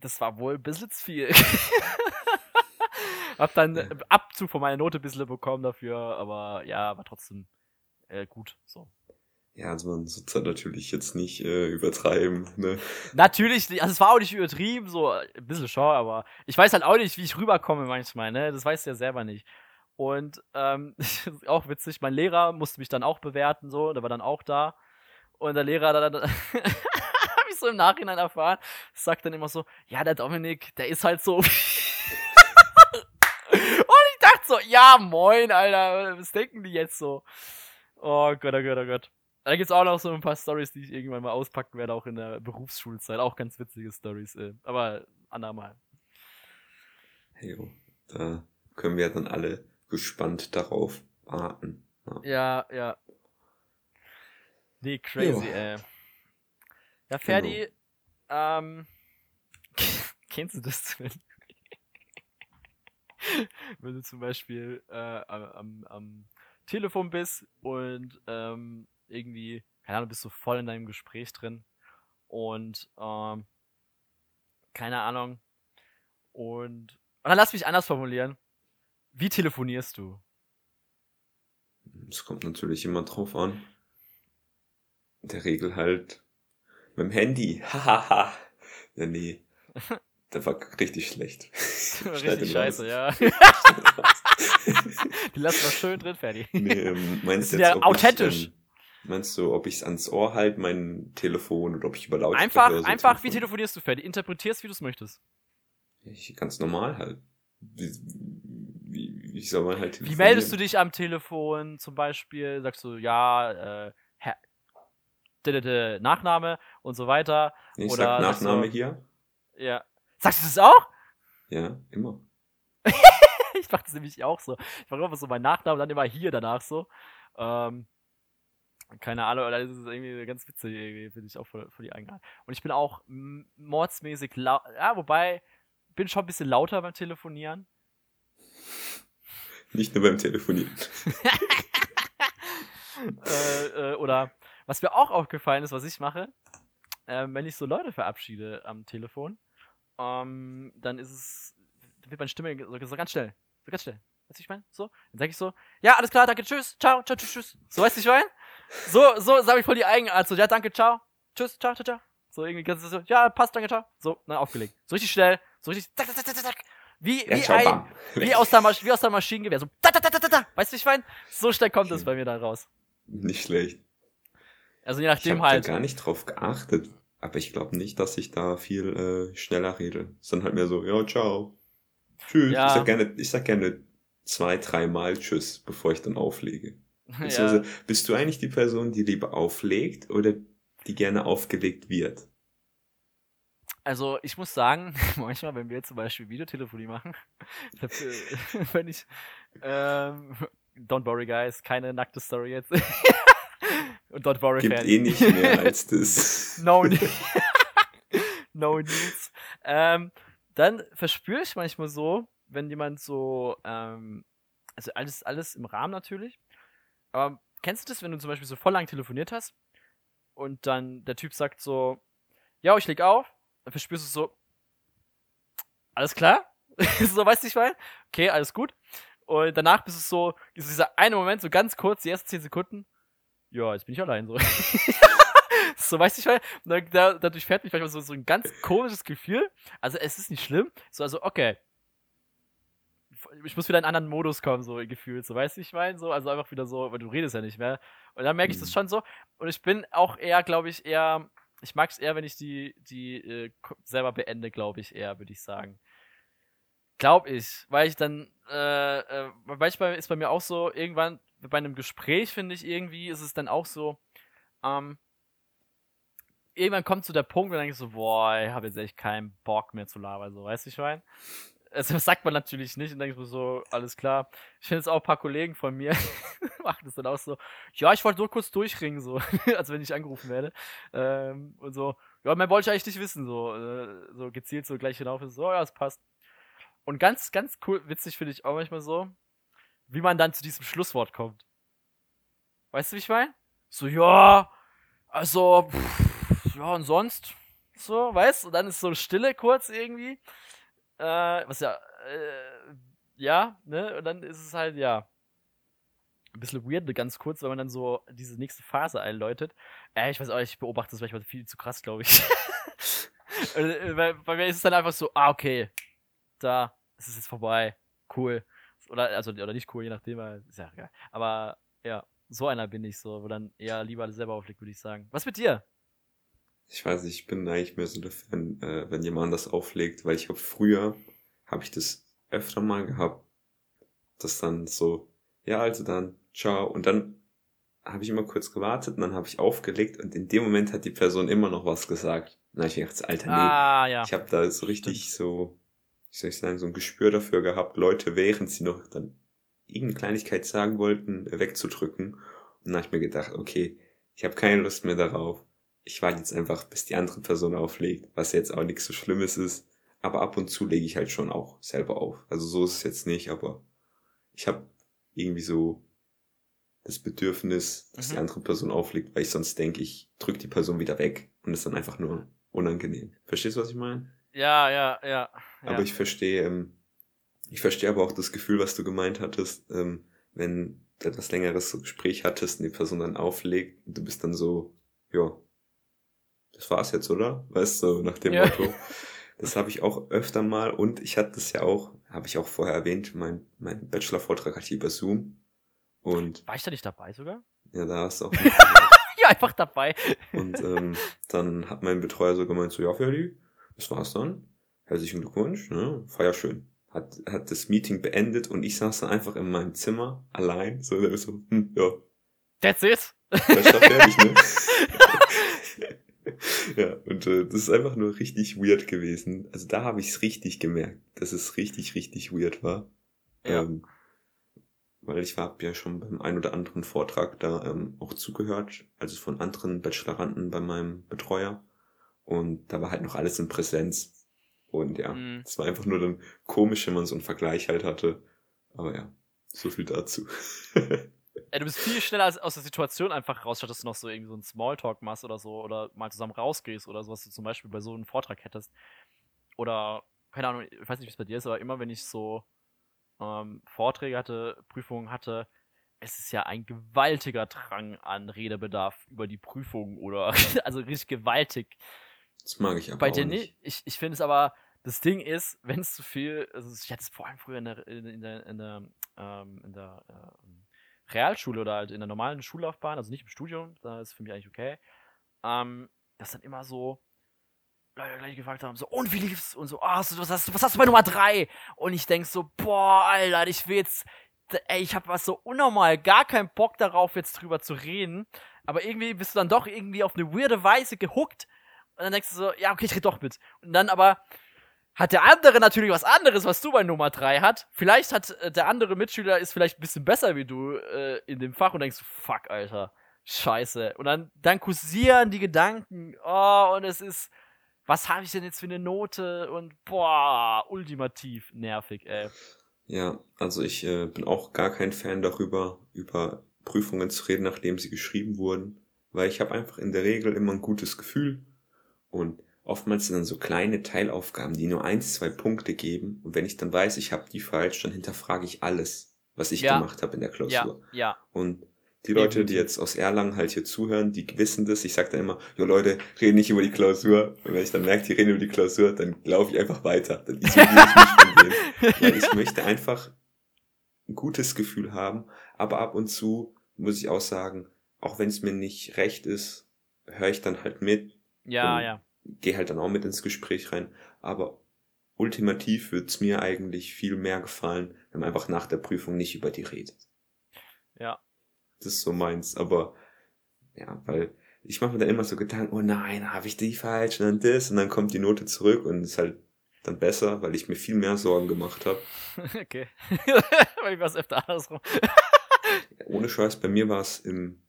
das war wohl ein bisschen zu viel. *laughs* hab dann ja. Abzug von meiner Note ein bisschen bekommen dafür, aber ja, war trotzdem äh, gut. So. Ja, also man soll es natürlich jetzt nicht äh, übertreiben, ne? Natürlich, also es war auch nicht übertrieben, so ein bisschen schau, aber ich weiß halt auch nicht, wie ich rüberkomme manchmal, ne? Das weißt du ja selber nicht. Und ähm, *laughs* auch witzig, mein Lehrer musste mich dann auch bewerten, so, der war dann auch da. Und der Lehrer dann, habe *laughs* ich so im Nachhinein erfahren, sagt dann immer so, ja, der Dominik, der ist halt so. *laughs* Und ich dachte so, ja, moin, Alter, was denken die jetzt so? Oh Gott, oh Gott, oh Gott. Da gibt's auch noch so ein paar Stories, die ich irgendwann mal auspacken werde, auch in der Berufsschulzeit. Auch ganz witzige Stories, äh. aber andermal. Hey, da können wir dann alle gespannt darauf warten. Ja, ja. ja. Nee, crazy, jo. ey. Ja, Ferdi, genau. ähm, *laughs* kennst du das, wenn, *laughs* wenn du zum Beispiel äh, am, am Telefon bist und ähm, irgendwie, keine Ahnung, bist du voll in deinem Gespräch drin und ähm, keine Ahnung. Und, und dann lass mich anders formulieren. Wie telefonierst du? Es kommt natürlich immer drauf an. In der Regel halt mit dem Handy. *laughs* Hahaha. ja, nee. *laughs* Der war richtig schlecht. richtig scheiße, ja. *laughs* Die lassen wir schön drin, fertig. Nee, ähm, meinst du jetzt, ja authentisch. Ich, ähm, Meinst du, ob ich es ans Ohr halte, mein Telefon, oder ob ich über Lautsprecher Einfach, so einfach, telefon wie telefonierst du, Ferdi? Interpretierst, wie du es möchtest. Ich, ganz normal halt. Wie, wie, wie soll man halt Wie meldest du dich am Telefon zum Beispiel? Sagst du, ja, äh, Nachname und so weiter. Ich oder sag Nachname du, hier. Ja. Sagst du das auch? Ja, immer. *laughs* ich mach das nämlich auch so. Ich mache immer so meinen Nachnamen, dann immer hier danach so. Ähm, keine Ahnung, das ist irgendwie ganz witzig, finde ich auch für, für die Eigenart. Und ich bin auch mordsmäßig laut, ja, wobei, bin schon ein bisschen lauter beim Telefonieren. Nicht nur beim Telefonieren. *laughs* äh, äh, oder, was mir auch aufgefallen ist, was ich mache, äh, wenn ich so Leute verabschiede am Telefon, ähm, dann ist es, wird meine Stimme so, so ganz schnell, so ganz schnell. Weißt du, ich meine? So. Dann sag ich so, ja, alles klar, danke, tschüss, ciao, ciao, tschüss, tschüss. So, weißt du, ich meine? So, so sag ich voll die Eigenart. So, ja, danke, ciao. Tschüss, ciao, ciao, ciao. So, irgendwie ganz so, ja, passt, danke, ciao. So, na, aufgelegt. So richtig schnell, so richtig, zack, zack, zack, zack, zack. Wie, ja, wie ein, wie aus der, wie aus der Maschinengewehr. So, da, da, da, da, da. Weißt du, ich meine? So schnell kommt es bei mir da raus. Nicht schlecht. Also, je nachdem ich halt. Ich gar nicht drauf geachtet. Aber ich glaube nicht, dass ich da viel äh, schneller rede. Sondern halt mehr so, ja, ciao. Tschüss. Ja. Ich sag gerne, ich sag gerne zwei, dreimal Tschüss, bevor ich dann auflege. *laughs* Ja. Bist du eigentlich die Person, die lieber auflegt oder die gerne aufgelegt wird? Also ich muss sagen, *laughs* manchmal, wenn wir zum Beispiel Videotelefonie machen, *laughs* wenn ich ähm, Don't worry, guys, keine nackte Story jetzt. Und don't worry, Gibt Fanny. eh nicht mehr *laughs* als das. no, *laughs* no news. Ähm, dann verspüre ich manchmal so, wenn jemand so, ähm, also alles, alles im Rahmen natürlich, aber kennst du das, wenn du zum Beispiel so voll lang telefoniert hast und dann der Typ sagt so, ja, ich leg auf, dann verspürst du so, alles klar? *laughs* so, weißt du, ich meine? Okay, alles gut. Und danach bist es so, ist dieser eine Moment, so ganz kurz, die ersten 10 Sekunden, ja, jetzt bin ich allein so. *laughs* so, weißt du, ich meine, da, dadurch fährt mich manchmal so, so ein ganz komisches Gefühl. Also, es ist nicht schlimm. So, also, okay, ich muss wieder in einen anderen Modus kommen, so gefühlt, so, weißt du, ich meine, so, also einfach wieder so, weil du redest ja nicht mehr. Und dann merke ich das mhm. schon so. Und ich bin auch eher, glaube ich, eher, ich mag es eher, wenn ich die, die äh, selber beende, glaube ich, eher, würde ich sagen. Glaub ich, weil ich dann, äh, äh, manchmal ist bei mir auch so, irgendwann bei einem Gespräch, finde ich, irgendwie ist es dann auch so, ähm, irgendwann kommt zu der Punkt, wo dann denke ich so, boah, ich habe jetzt echt keinen Bock mehr zu labern, so, weißt du, ich meine? Also, das sagt man natürlich nicht und ich mir so, alles klar. Ich finde jetzt auch ein paar Kollegen von mir *laughs* machen das dann auch so, ja, ich wollte nur kurz durchringen, so, *laughs* als wenn ich angerufen werde. Ähm, und so, ja, mehr wollte ich eigentlich nicht wissen, so, äh, so gezielt so gleich hinauf ist, so, ja, es passt. Und ganz, ganz cool, witzig finde ich auch manchmal so, wie man dann zu diesem Schlusswort kommt. Weißt du, wie ich meine? So, ja, Also, pff, ja, und sonst? So, weißt du? Und dann ist so Stille kurz irgendwie. Äh, was ja, äh, ja, ne? Und dann ist es halt, ja, ein bisschen weird, ganz kurz, weil man dann so diese nächste Phase einläutet. Äh, ich weiß auch, ich beobachte das manchmal viel zu krass, glaube ich. *laughs* Äh, bei, bei mir ist es dann einfach so, ah, okay, da, es ist jetzt vorbei, cool. Oder, also, oder nicht cool, je nachdem, ist ja egal. Aber, ja, so einer bin ich so, wo dann eher lieber alles selber auflegt, würde ich sagen. Was mit dir? Ich weiß nicht, ich bin eigentlich mehr so der Fan, äh, wenn jemand das auflegt, weil ich habe früher, habe ich das öfter mal gehabt, dass dann so, ja, also dann, ciao, und dann habe ich immer kurz gewartet und dann habe ich aufgelegt und in dem Moment hat die Person immer noch was gesagt. Und dann habe ich gedacht, Alter, nee, Ah, ja. ich habe da so richtig so, wie soll ich sagen, so ein Gespür dafür gehabt, Leute, während sie noch dann irgendeine Kleinigkeit sagen wollten, wegzudrücken. Und dann habe ich mir gedacht, okay, ich habe keine Lust mehr darauf. Ich warte jetzt einfach, bis die andere Person auflegt, was jetzt auch nichts so Schlimmes ist. Aber ab und zu lege ich halt schon auch selber auf. Also so ist es jetzt nicht, aber ich habe irgendwie so das Bedürfnis, dass Mhm. die andere Person auflegt, weil ich sonst denke, ich drück die Person wieder weg und ist dann einfach nur unangenehm. Verstehst du, was ich meine? Ja, ja, ja. ja. Aber ich verstehe, ähm, ich verstehe aber auch das Gefühl, was du gemeint hattest, ähm, wenn du etwas längeres so Gespräch hattest und die Person dann auflegt und du bist dann so, ja, das war's jetzt, oder? Weißt du, nach dem Ja. Motto. *laughs* Das habe ich auch öfter mal und ich hatte das ja auch, habe ich auch vorher erwähnt, mein, mein Bachelor-Vortrag hatte ich über Zoom und War ich da nicht dabei sogar? ja, da hast du auch *laughs* Ja, einfach dabei. Und ähm, dann hat mein Betreuer so gemeint, so, ja, Ferdi, das war's dann. Herzlichen Glückwunsch, ne? Feier schön. Hat, hat das Meeting beendet und ich saß dann einfach in meinem Zimmer allein. So, so, hm, ja, That's it. das fertig, ne? ja, und äh, das ist einfach nur richtig weird gewesen. Also da habe ich es richtig gemerkt, dass es richtig, richtig weird war. Ja. Ähm, weil ich habe ja schon beim ein oder anderen Vortrag da ähm, auch zugehört, also von anderen Bacheloranten bei meinem Betreuer. Und da war halt noch alles in Präsenz. Und ja, Mhm. es war einfach nur dann komisch, wenn man so einen Vergleich halt hatte. Aber ja, so viel dazu. Ey, du bist viel schneller als aus der Situation einfach raus, statt dass du noch so irgendwie so einen Smalltalk machst oder so oder mal zusammen rausgehst oder so, was du zum Beispiel bei so einem Vortrag hättest. Oder, keine Ahnung, ich weiß nicht, wie es bei dir ist, aber immer wenn ich so ähm, Vorträge hatte, Prüfungen hatte, es ist ja ein gewaltiger Drang an Redebedarf über die Prüfung oder, *laughs* also richtig gewaltig. Das mag ich aber Bei auch dir nicht. Ich, ich finde es aber, das Ding ist, wenn es zu viel, also ich hatte es vor allem früher in der, in, der, in der, ähm, in der ähm, Realschule oder halt in der normalen Schullaufbahn, also nicht im Studium, da ist für mich eigentlich okay, ähm, dass dann immer so Leute gleich gefragt haben, so, und wie lief's? Und so, ah, du- was hast du, was hast du bei Nummer drei? Und ich denk so, boah, Alter, ich will jetzt, ey, ich hab was so unnormal, gar keinen Bock darauf, jetzt drüber zu reden, aber irgendwie bist du dann doch irgendwie auf eine weirde Weise gehuckt und dann denkst du so, ja, okay, ich red doch mit. Und dann aber hat der andere natürlich was anderes, was du bei Nummer drei hat. Vielleicht hat äh, der andere Mitschüler ist vielleicht ein bisschen besser wie du äh, in dem Fach und denkst, fuck, Alter, scheiße. Und dann, dann kursieren die Gedanken, oh, und es ist, was habe ich denn jetzt für eine Note? Und boah, ultimativ nervig, ey. Ja, also ich äh, bin auch gar kein Fan darüber, über Prüfungen zu reden, nachdem sie geschrieben wurden, weil ich habe einfach in der Regel immer ein gutes Gefühl und oftmals sind dann so kleine Teilaufgaben, die nur eins, zwei Punkte geben und wenn ich dann weiß, ich habe die falsch, dann hinterfrage ich alles, was ich Ja. gemacht habe in der Ja, Klausur. ja. Und die Leute, die jetzt aus Erlangen halt hier zuhören, die wissen das. Ich sage dann immer, jo Leute, reden nicht über die Klausur. Und wenn ich dann merke, die reden über die Klausur, dann laufe ich einfach weiter. Dann isoliere ich mich von denen. *laughs* Weil ich möchte einfach ein gutes Gefühl haben. Aber ab und zu muss ich auch sagen, auch wenn es mir nicht recht ist, höre ich dann halt mit, Ja, ja. gehe halt dann auch mit ins Gespräch rein. Aber ultimativ wird's mir eigentlich viel mehr gefallen, wenn man einfach nach der Prüfung nicht über die redet. Ja. Das ist so meins, aber ja, weil ich mache mir dann immer so Gedanken, oh nein, habe ich die falsch und dann das und dann kommt die Note zurück und ist halt dann besser, weil ich mir viel mehr Sorgen gemacht habe. *laughs* okay. *laughs* Weil ich war öfter andersrum. *laughs* Ohne Scheiß, bei mir war es im,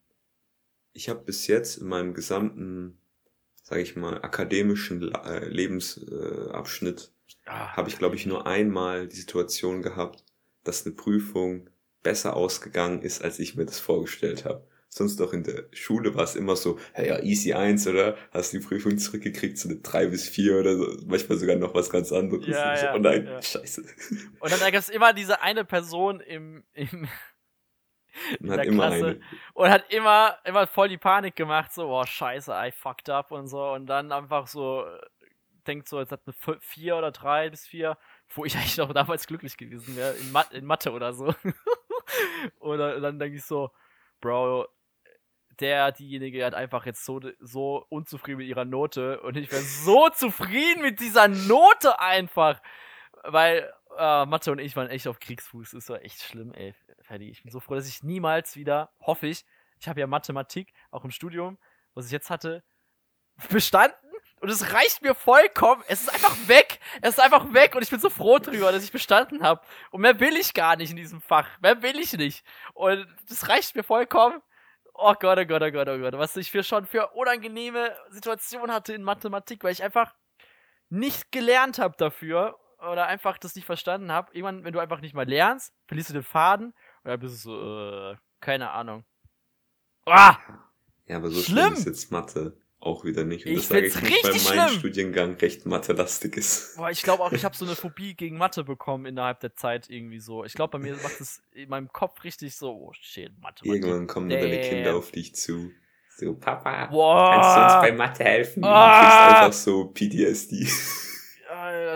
ich habe bis jetzt in meinem gesamten, sage ich mal, akademischen äh, Lebensabschnitt, Ah, habe ich glaube ich nur einmal die Situation gehabt, dass eine Prüfung besser ausgegangen ist, als ich mir das vorgestellt habe. sonst auch in der Schule war es immer so, hey, ja, easy 1 oder hast die Prüfung zurückgekriegt, so eine 3 bis 4 oder so, manchmal sogar noch was ganz anderes. Ja, ja, oh nein, ja. scheiße. Und dann gab es immer diese eine Person im, im Man hat immer Klasse eine. und hat immer, immer voll die Panik gemacht, so, boah, scheiße, I fucked up und so. Und dann einfach so, äh, denkt so, jetzt hat eine 4 oder 3 bis 4, wo ich *laughs* eigentlich noch damals glücklich gewesen wäre, in, Ma in Mathe oder so. *laughs* oder dann denke ich so, Bro, der, diejenige hat einfach jetzt so, so unzufrieden mit ihrer Note und ich wäre so zufrieden mit dieser Note einfach. Weil äh, Mathe und ich waren echt auf Kriegsfuß. Das war echt schlimm, ey, Ferdi. Ich bin so froh, dass ich niemals wieder, hoffe ich, ich habe ja Mathematik, auch im Studium, was ich jetzt hatte, bestanden. Und es reicht mir vollkommen. Es ist einfach weg. Es ist einfach weg. Und ich bin so froh drüber, dass ich bestanden habe. Und mehr will ich gar nicht in diesem Fach. Mehr will ich nicht. Und das reicht mir vollkommen. Oh Gott, oh Gott, oh Gott, oh Gott. Was ich für schon für unangenehme Situationen hatte in Mathematik, weil ich einfach nicht gelernt habe dafür. Oder einfach das nicht verstanden habe. Irgendwann, wenn du einfach nicht mal lernst, verlierst du den Faden. Und dann bist du so, äh, keine Ahnung. Ah! Ja, aber so Schlimm. schlimm ist jetzt Mathe auch wieder nicht. Und Ich das sage ich nicht, weil mein schlimm. Studiengang recht mathelastig ist. Boah, ich glaube auch, ich habe so eine Phobie gegen Mathe bekommen innerhalb der Zeit irgendwie so. Ich glaube, bei mir macht es in meinem Kopf richtig so, oh shit, Mathe. Irgendwann kommen dann deine Damn. Kinder auf dich zu. So, Papa, Boah. kannst du uns bei Mathe helfen? Ah. du kriegst einfach so PTSD.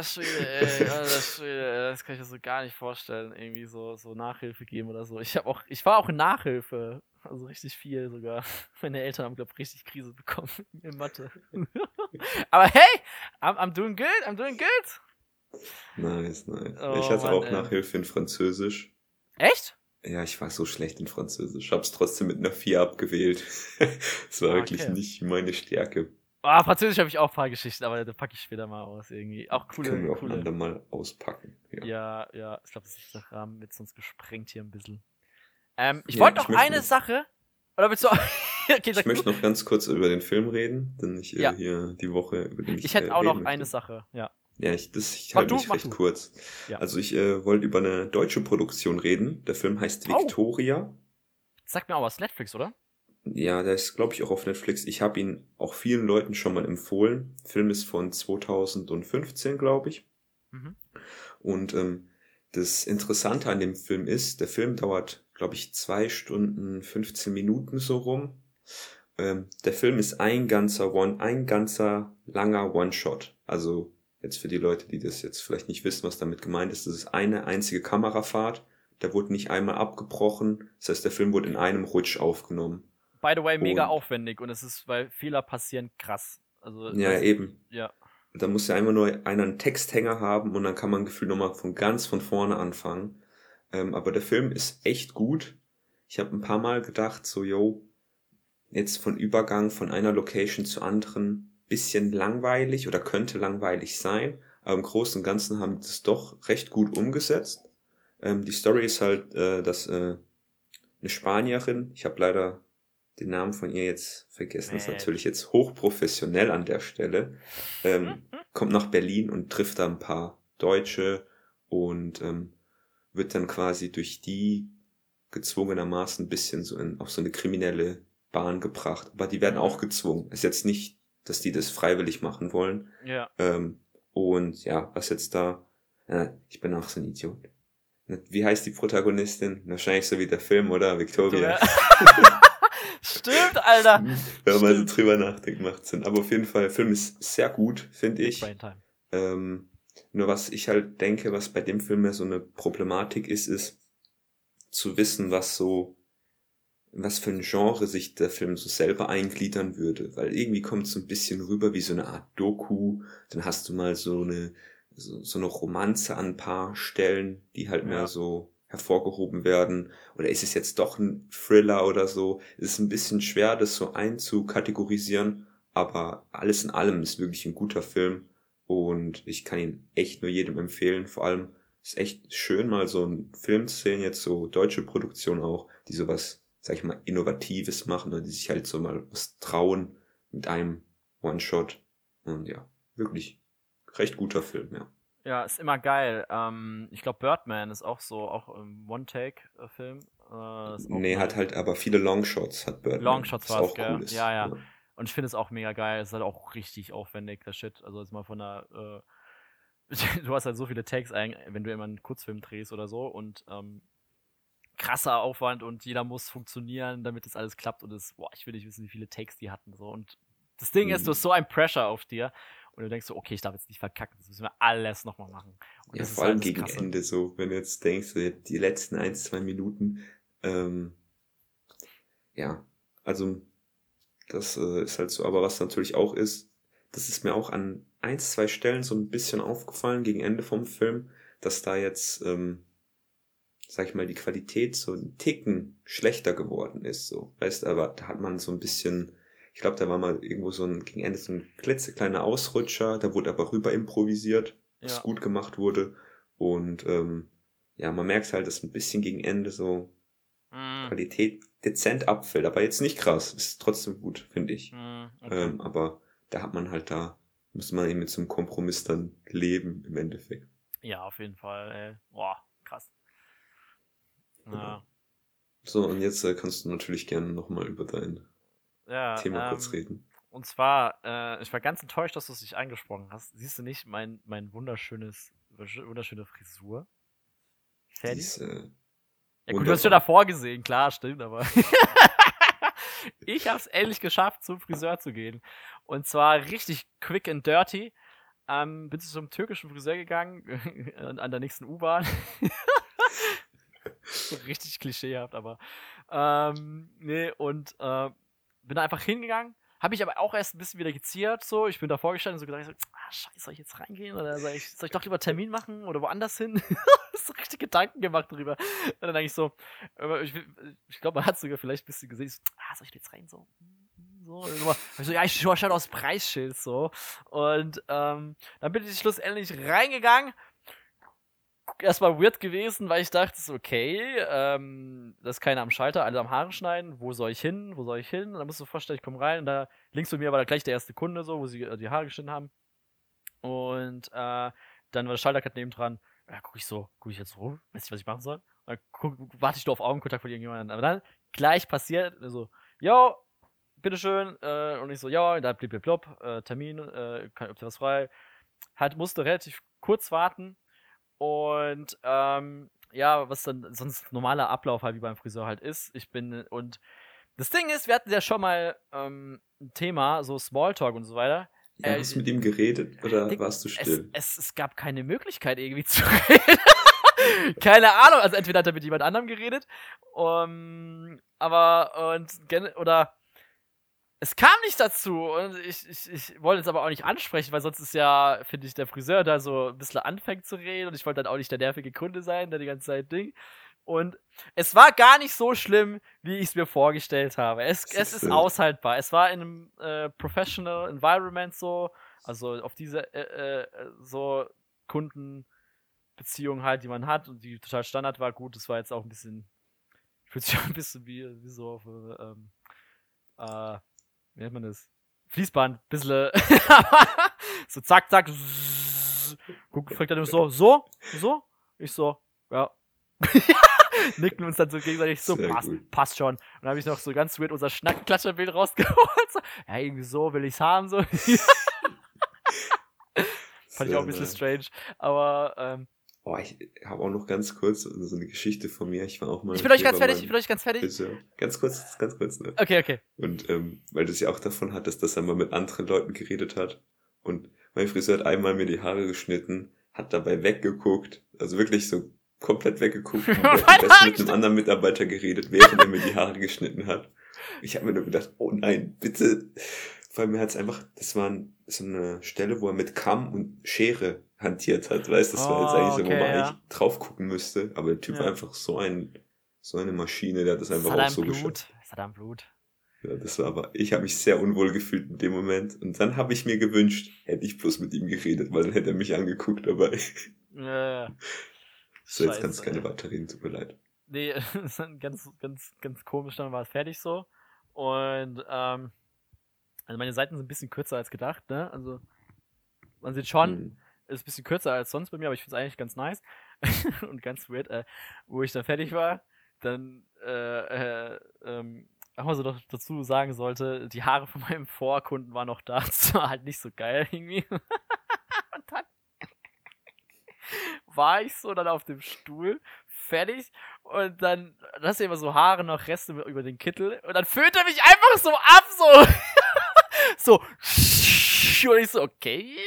Schwede, ey, Schwede, das kann ich mir so gar nicht vorstellen, irgendwie so, so Nachhilfe geben oder so. Ich habe auch, ich war auch in Nachhilfe, also richtig viel sogar. *laughs* Meine Eltern haben, glaube ich, richtig Krise bekommen *laughs* in Mathe. *laughs* Aber hey, I'm, I'm doing good, I'm doing good. Nice, nice. Oh, ich hatte Mann, auch ey. Nachhilfe in Französisch. Echt? Ja, ich war so schlecht in Französisch. Hab's trotzdem mit einer 4 abgewählt. Es war Ah, wirklich okay. nicht meine Stärke. Ah, Französisch habe ich auch ein paar Geschichten, aber da packe ich später mal aus irgendwie. Auch coole, Können wir auch coole. mal auspacken. Ja. Ja, ja, ich glaube, das ist der Rahmen wird sonst gesprengt hier ein bisschen. Ähm, ich Ja, wollte ich noch möchte eine noch- Sache. Oder willst du. *laughs* okay, Ich möchte noch ganz kurz über den Film reden, denn ich äh, Ja. hier die Woche über den Ich hätte äh, auch noch reden eine möchte. Sache, ja. Ja, ich, das, ich halte mich recht du. kurz. Ja. Also ich äh, wollte über eine deutsche Produktion reden. Der Film heißt Oh. Victoria. Sag mir auch was, Netflix, oder? Ja, der ist, glaube ich, auch auf Netflix. Ich habe ihn auch vielen Leuten schon mal empfohlen. Der Film ist von 2015, glaube ich. Mhm. Und ähm, das Interessante an dem Film ist, der Film dauert, glaube ich, zwei Stunden 15 Minuten so rum. Ähm, der Film ist ein ganzer One, ein ganzer langer One-Shot. Also jetzt für die Leute, die das jetzt vielleicht nicht wissen, was damit gemeint ist, das ist eine einzige Kamerafahrt. Der wurde nicht einmal abgebrochen. Das heißt, der Film wurde in einem Rutsch aufgenommen. By the way, mega Und- aufwendig und es ist, weil Fehler passieren, krass. Also, Ja, das- eben. Ja. Da muss ja einfach nur einer einen Texthänger haben und dann kann man gefühlt nochmal von ganz von vorne anfangen. Ähm, aber der Film ist echt gut. Ich habe ein paar Mal gedacht, so, yo, jetzt von Übergang von einer Location zur anderen, bisschen langweilig oder könnte langweilig sein. Aber im Großen und Ganzen haben die das doch recht gut umgesetzt. Ähm, die Story ist halt, äh, dass äh, eine Spanierin, ich habe leider den Namen von ihr jetzt vergessen, ist natürlich jetzt hochprofessionell an der Stelle, ähm, *laughs* kommt nach Berlin und trifft da ein paar Deutsche und ähm, wird dann quasi durch die gezwungenermaßen ein bisschen so in, auf so eine kriminelle Bahn gebracht. Aber die werden auch gezwungen. Ist jetzt nicht, dass die das freiwillig machen wollen. Ja. Ähm, und ja, was jetzt da, äh, ich bin auch so ein Idiot. Wie heißt die Protagonistin? Wahrscheinlich so wie der Film, oder? Victoria. *laughs* Stimmt, Alter. Wenn man so Stimmt. drüber nachdenkt, macht Sinn. Aber auf jeden Fall, der Film ist sehr gut, finde ich. Ähm, nur was ich halt denke, was bei dem Film ja so eine Problematik ist, ist zu wissen, was so, was für ein Genre sich der Film so selber eingliedern würde. Weil irgendwie kommt es so ein bisschen rüber wie so eine Art Doku. Dann hast du mal so eine, so, so eine Romanze an ein paar Stellen, die halt Ja. mehr so hervorgehoben werden. Oder ist es jetzt doch ein Thriller oder so? Es ist ein bisschen schwer, das so einzukategorisieren. Aber alles in allem ist wirklich ein guter Film. Und ich kann ihn echt nur jedem empfehlen. Vor allem ist echt schön, mal so einen Film zu sehen, jetzt so deutsche Produktion auch, die sowas, sag ich mal, Innovatives machen oder die sich halt so mal was trauen mit einem One-Shot. Und ja, wirklich recht guter Film, ja. Ja, ist immer geil. Ähm, ich glaube, Birdman ist auch so, auch ein One-Take-Film. Äh, nee, hat halt aber viele Longshots, hat Birdman. Longshots war es, gell? Cool ja, ja, ja. Und ich finde es auch mega geil. Es ist halt auch richtig aufwendig, der Shit. Also jetzt mal von der, äh, *laughs* du hast halt so viele Takes, wenn du immer einen Kurzfilm drehst oder so und ähm, krasser Aufwand und jeder muss funktionieren, damit das alles klappt und es, boah, ich will nicht wissen, wie viele Takes die hatten so und das Ding mhm. ist, du hast so ein Pressure auf dir und du denkst so, okay, ich darf jetzt nicht verkacken, das müssen wir alles nochmal machen. Und ja, vor allem halt gegen Krasse. Ende so, wenn du jetzt denkst, die letzten ein, zwei Minuten, ähm, ja, also das äh, ist halt so, aber was natürlich auch ist, das ist mir auch an ein, zwei Stellen so ein bisschen aufgefallen gegen Ende vom Film, dass da jetzt, ähm, sag ich mal, die Qualität so ein Ticken schlechter geworden ist. So, weißt, aber da hat man so ein bisschen, ich glaube, da war mal irgendwo so ein gegen Ende so ein klitzekleiner Ausrutscher, da wurde aber rüber improvisiert, was ja. gut gemacht wurde. Und ähm, ja, man merkt halt, dass ein bisschen gegen Ende so mm. Qualität dezent abfällt, aber jetzt nicht krass. Ist trotzdem gut, finde ich. Mm, okay. ähm, aber da hat man halt da, muss man eben mit so einem Kompromiss dann leben im Endeffekt. Ja, auf jeden Fall. Ey. Boah, krass. Genau. Ja. So, und jetzt äh, kannst du natürlich gerne nochmal über dein ja, Thema ähm, kurz reden. Und zwar, äh, ich war ganz enttäuscht, dass du es nicht angesprochen hast. Siehst du nicht mein, mein wunderschönes, wunderschöne Frisur? Fertig? Diese ja gut, du hast schon davor gesehen, klar, stimmt, aber *laughs* ich habe es endlich geschafft, zum Friseur zu gehen. Und zwar richtig quick and dirty. Ähm, bin zu einem türkischen Friseur gegangen, *laughs* an der nächsten U-Bahn. *laughs* richtig klischeehaft, aber ähm, nee, und äh, bin da einfach hingegangen, habe ich aber auch erst ein bisschen wieder geziert, so. Ich bin da vorgestanden und so gedacht, so, ah, scheiße, soll ich jetzt reingehen? Oder soll ich, soll ich doch lieber Termin machen oder woanders hin? *laughs* so richtig Gedanken gemacht drüber. Und dann eigentlich so, ich, ich glaube, man hat sogar vielleicht ein bisschen gesehen, so, ah, soll ich jetzt rein? So, so, so ja, ich schaue aufs Preisschild so. Und ähm, dann bin ich schlussendlich reingegangen, erstmal weird gewesen, weil ich dachte, okay, ähm, da ist keiner am Schalter, alle am Haare schneiden, wo soll ich hin, wo soll ich hin? Und dann musst du vorstellen, ich komme rein und da links von mir war da gleich der erste Kunde, so, wo sie äh, die Haare geschnitten haben. Und äh, dann war der Schalter gerade nebendran. Ja, gucke ich so, gucke ich jetzt rum, weiß nicht, was ich machen soll. Dann guck, warte ich nur auf Augenkontakt von irgendjemandem. Aber dann gleich passiert, so, yo, bitteschön, äh, und ich so, ja, da blieb blub, äh, Termin, äh, ob ihr was frei. Halt, musste relativ kurz warten, und ähm, ja, was dann sonst normaler Ablauf halt wie beim Friseur halt ist. Ich bin und das Ding ist, wir hatten ja schon mal ähm, ein Thema, so Smalltalk und so weiter. Ja, äh, hast du mit ihm geredet oder Ding, warst du still? Es, es, es, gab keine Möglichkeit irgendwie zu *laughs* reden. keine Ahnung, also entweder hat er mit jemand anderem geredet, um, aber und oder es kam nicht dazu und ich, ich, ich wollte es aber auch nicht ansprechen, weil sonst ist ja, finde ich, der Friseur da so ein bisschen anfängt zu reden und ich wollte dann auch nicht der nervige Kunde sein, der die ganze Zeit Ding. Und es war gar nicht so schlimm, wie ich es mir vorgestellt habe. Es, es ist aushaltbar. Es war in einem äh, professional environment so, also auf diese äh, äh, so Kundenbeziehung halt, die man hat und die total Standard war. Gut, das war jetzt auch ein bisschen, fühlt sich *laughs* auch ein bisschen wie, wie so auf, ähm, äh, wie nennt man das? Fließband, bisschen, *laughs* so zack, zack, guck, fragt nur so, so, so, ich so, ja. *laughs* Nicken uns dann so gegenseitig so, passt, passt schon. Und dann habe ich noch so ganz weird unser Schnackenklatscherbild rausgeholt. So, ja, irgendwie so will ich's haben, so. *laughs* Fand ich auch ein bisschen strange. Aber ähm, Oh, ich habe auch noch ganz kurz so eine Geschichte von mir. Ich war auch mal. Ich bin euch ganz fertig, ich bin euch ganz fertig. Friseur. Ganz kurz, ganz kurz, ne? Okay, okay. Und ähm, weil du es ja auch davon hattest, dass er mal mit anderen Leuten geredet hat. Und mein Friseur hat einmal mir die Haare geschnitten, hat dabei weggeguckt, also wirklich so komplett weggeguckt und *laughs* hat mit einem anderen Mitarbeiter geredet, während er mir die Haare geschnitten hat. Ich habe mir nur gedacht, oh nein, bitte. Weil mir hat's einfach, das war so eine Stelle, wo er mit Kamm und Schere hantiert hat, weißt, das oh, war jetzt eigentlich so, okay, wo man ja. eigentlich drauf gucken müsste, aber der Typ ja. war einfach so ein, so eine Maschine, der hat das einfach auch so Blut. geschafft. Saddam Blut. Ja, das war aber, ich habe mich sehr unwohl gefühlt in dem Moment und dann habe ich mir gewünscht, hätte ich bloß mit ihm geredet, weil dann hätte er mich angeguckt, aber *laughs* ja. so, jetzt kannst du keine Batterien, tut mir leid. Nee, *laughs* ganz, ganz, ganz komisch, dann war es fertig so und ähm, also meine Seiten sind ein bisschen kürzer als gedacht, ne? Also man sieht schon, mhm. Ist ein bisschen kürzer als sonst bei mir, aber ich finde es eigentlich ganz nice *laughs* und ganz weird. Äh, wo ich dann fertig war, dann äh, äh, ähm, was man so dazu sagen sollte, die Haare von meinem Vorkunden waren noch da. *laughs* Das war halt nicht so geil irgendwie. *laughs* Und dann war ich so dann auf dem Stuhl, fertig. Und dann, hast du immer so Haare noch, Reste über den Kittel. Und dann föhnt er mich einfach so ab, so. so. Und ich so, okay.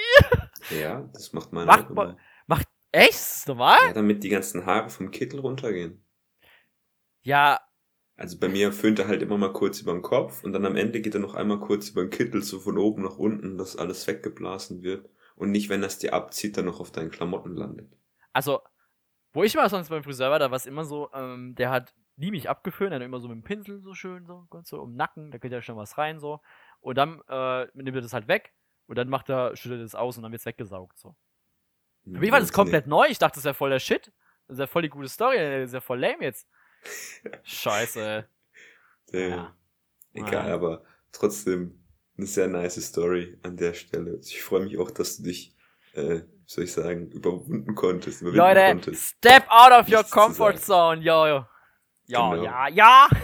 Ja, das macht man macht, man, macht echt? Ist normal? Ja, damit die ganzen Haare vom Kittel runtergehen. Ja. Also bei mir föhnt er halt immer mal kurz über den Kopf und dann am Ende geht er noch einmal kurz über den Kittel, so von oben nach unten, dass alles weggeblasen wird. Und nicht, wenn das dir abzieht, dann noch auf deinen Klamotten landet. Also, wo ich mal sonst beim Friseur war, da war es immer so, ähm, der hat nie mich abgeföhnt, er hat immer so mit dem Pinsel so schön, so, ganz so um den Nacken, da geht ja schon was rein, so. Und dann äh, nimmt er das halt weg und dann macht er, schüttet es aus und dann wird's weggesaugt, so. Für mich war das komplett neu, ich dachte, das wäre voll der Shit. Das ist ja voll die gute Story, das ist ja voll lame jetzt. *laughs* Scheiße. Ja. Egal, aber trotzdem eine sehr nice Story an der Stelle. Ich freue mich auch, dass du dich, äh, soll ich sagen, überwunden konntest. Leute, konntest, step out of your comfort zone, yo, yo. Ja, genau. ja, ja. *laughs*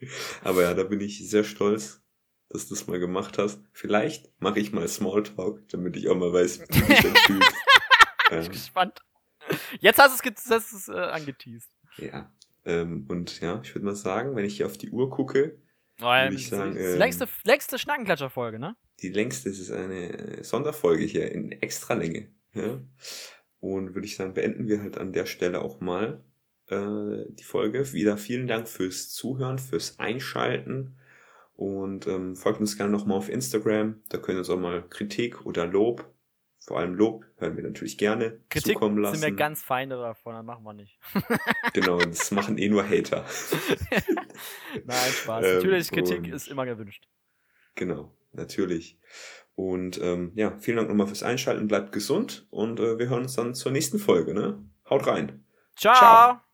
*laughs* aber ja, da bin ich sehr stolz, dass du das mal gemacht hast. Vielleicht mache ich mal Smalltalk, damit ich auch mal weiß, wie du dich dann *laughs* fühlst. ähm, ich bin gespannt. Jetzt hast du es, äh, angeteased. Ja. Ähm, und ja, ich würde mal sagen, wenn ich hier auf die Uhr gucke, oh, würde ich sagen. Die ähm, längste, längste Schnackenklatscher-Folge, ne? Die längste, das ist eine Sonderfolge hier in Extralänge. Ja? Und würde ich sagen, beenden wir halt an der Stelle auch mal äh, die Folge. Wieder vielen Dank fürs Zuhören, fürs Einschalten. Und ähm, folgt uns gerne nochmal auf Instagram. Da können uns auch mal Kritik oder Lob vor allem Lob hören wir natürlich gerne Kritik zukommen lassen. sind wir ganz Feinde davon, das machen wir nicht. *laughs* genau, das machen eh nur Hater. *laughs* Nein, Spaß. Ähm, natürlich, Kritik ist immer gewünscht. Genau, natürlich. Und ähm, ja, vielen Dank nochmal fürs Einschalten, bleibt gesund und äh, wir hören uns dann zur nächsten Folge. Ne? Haut rein. Ciao. Ciao.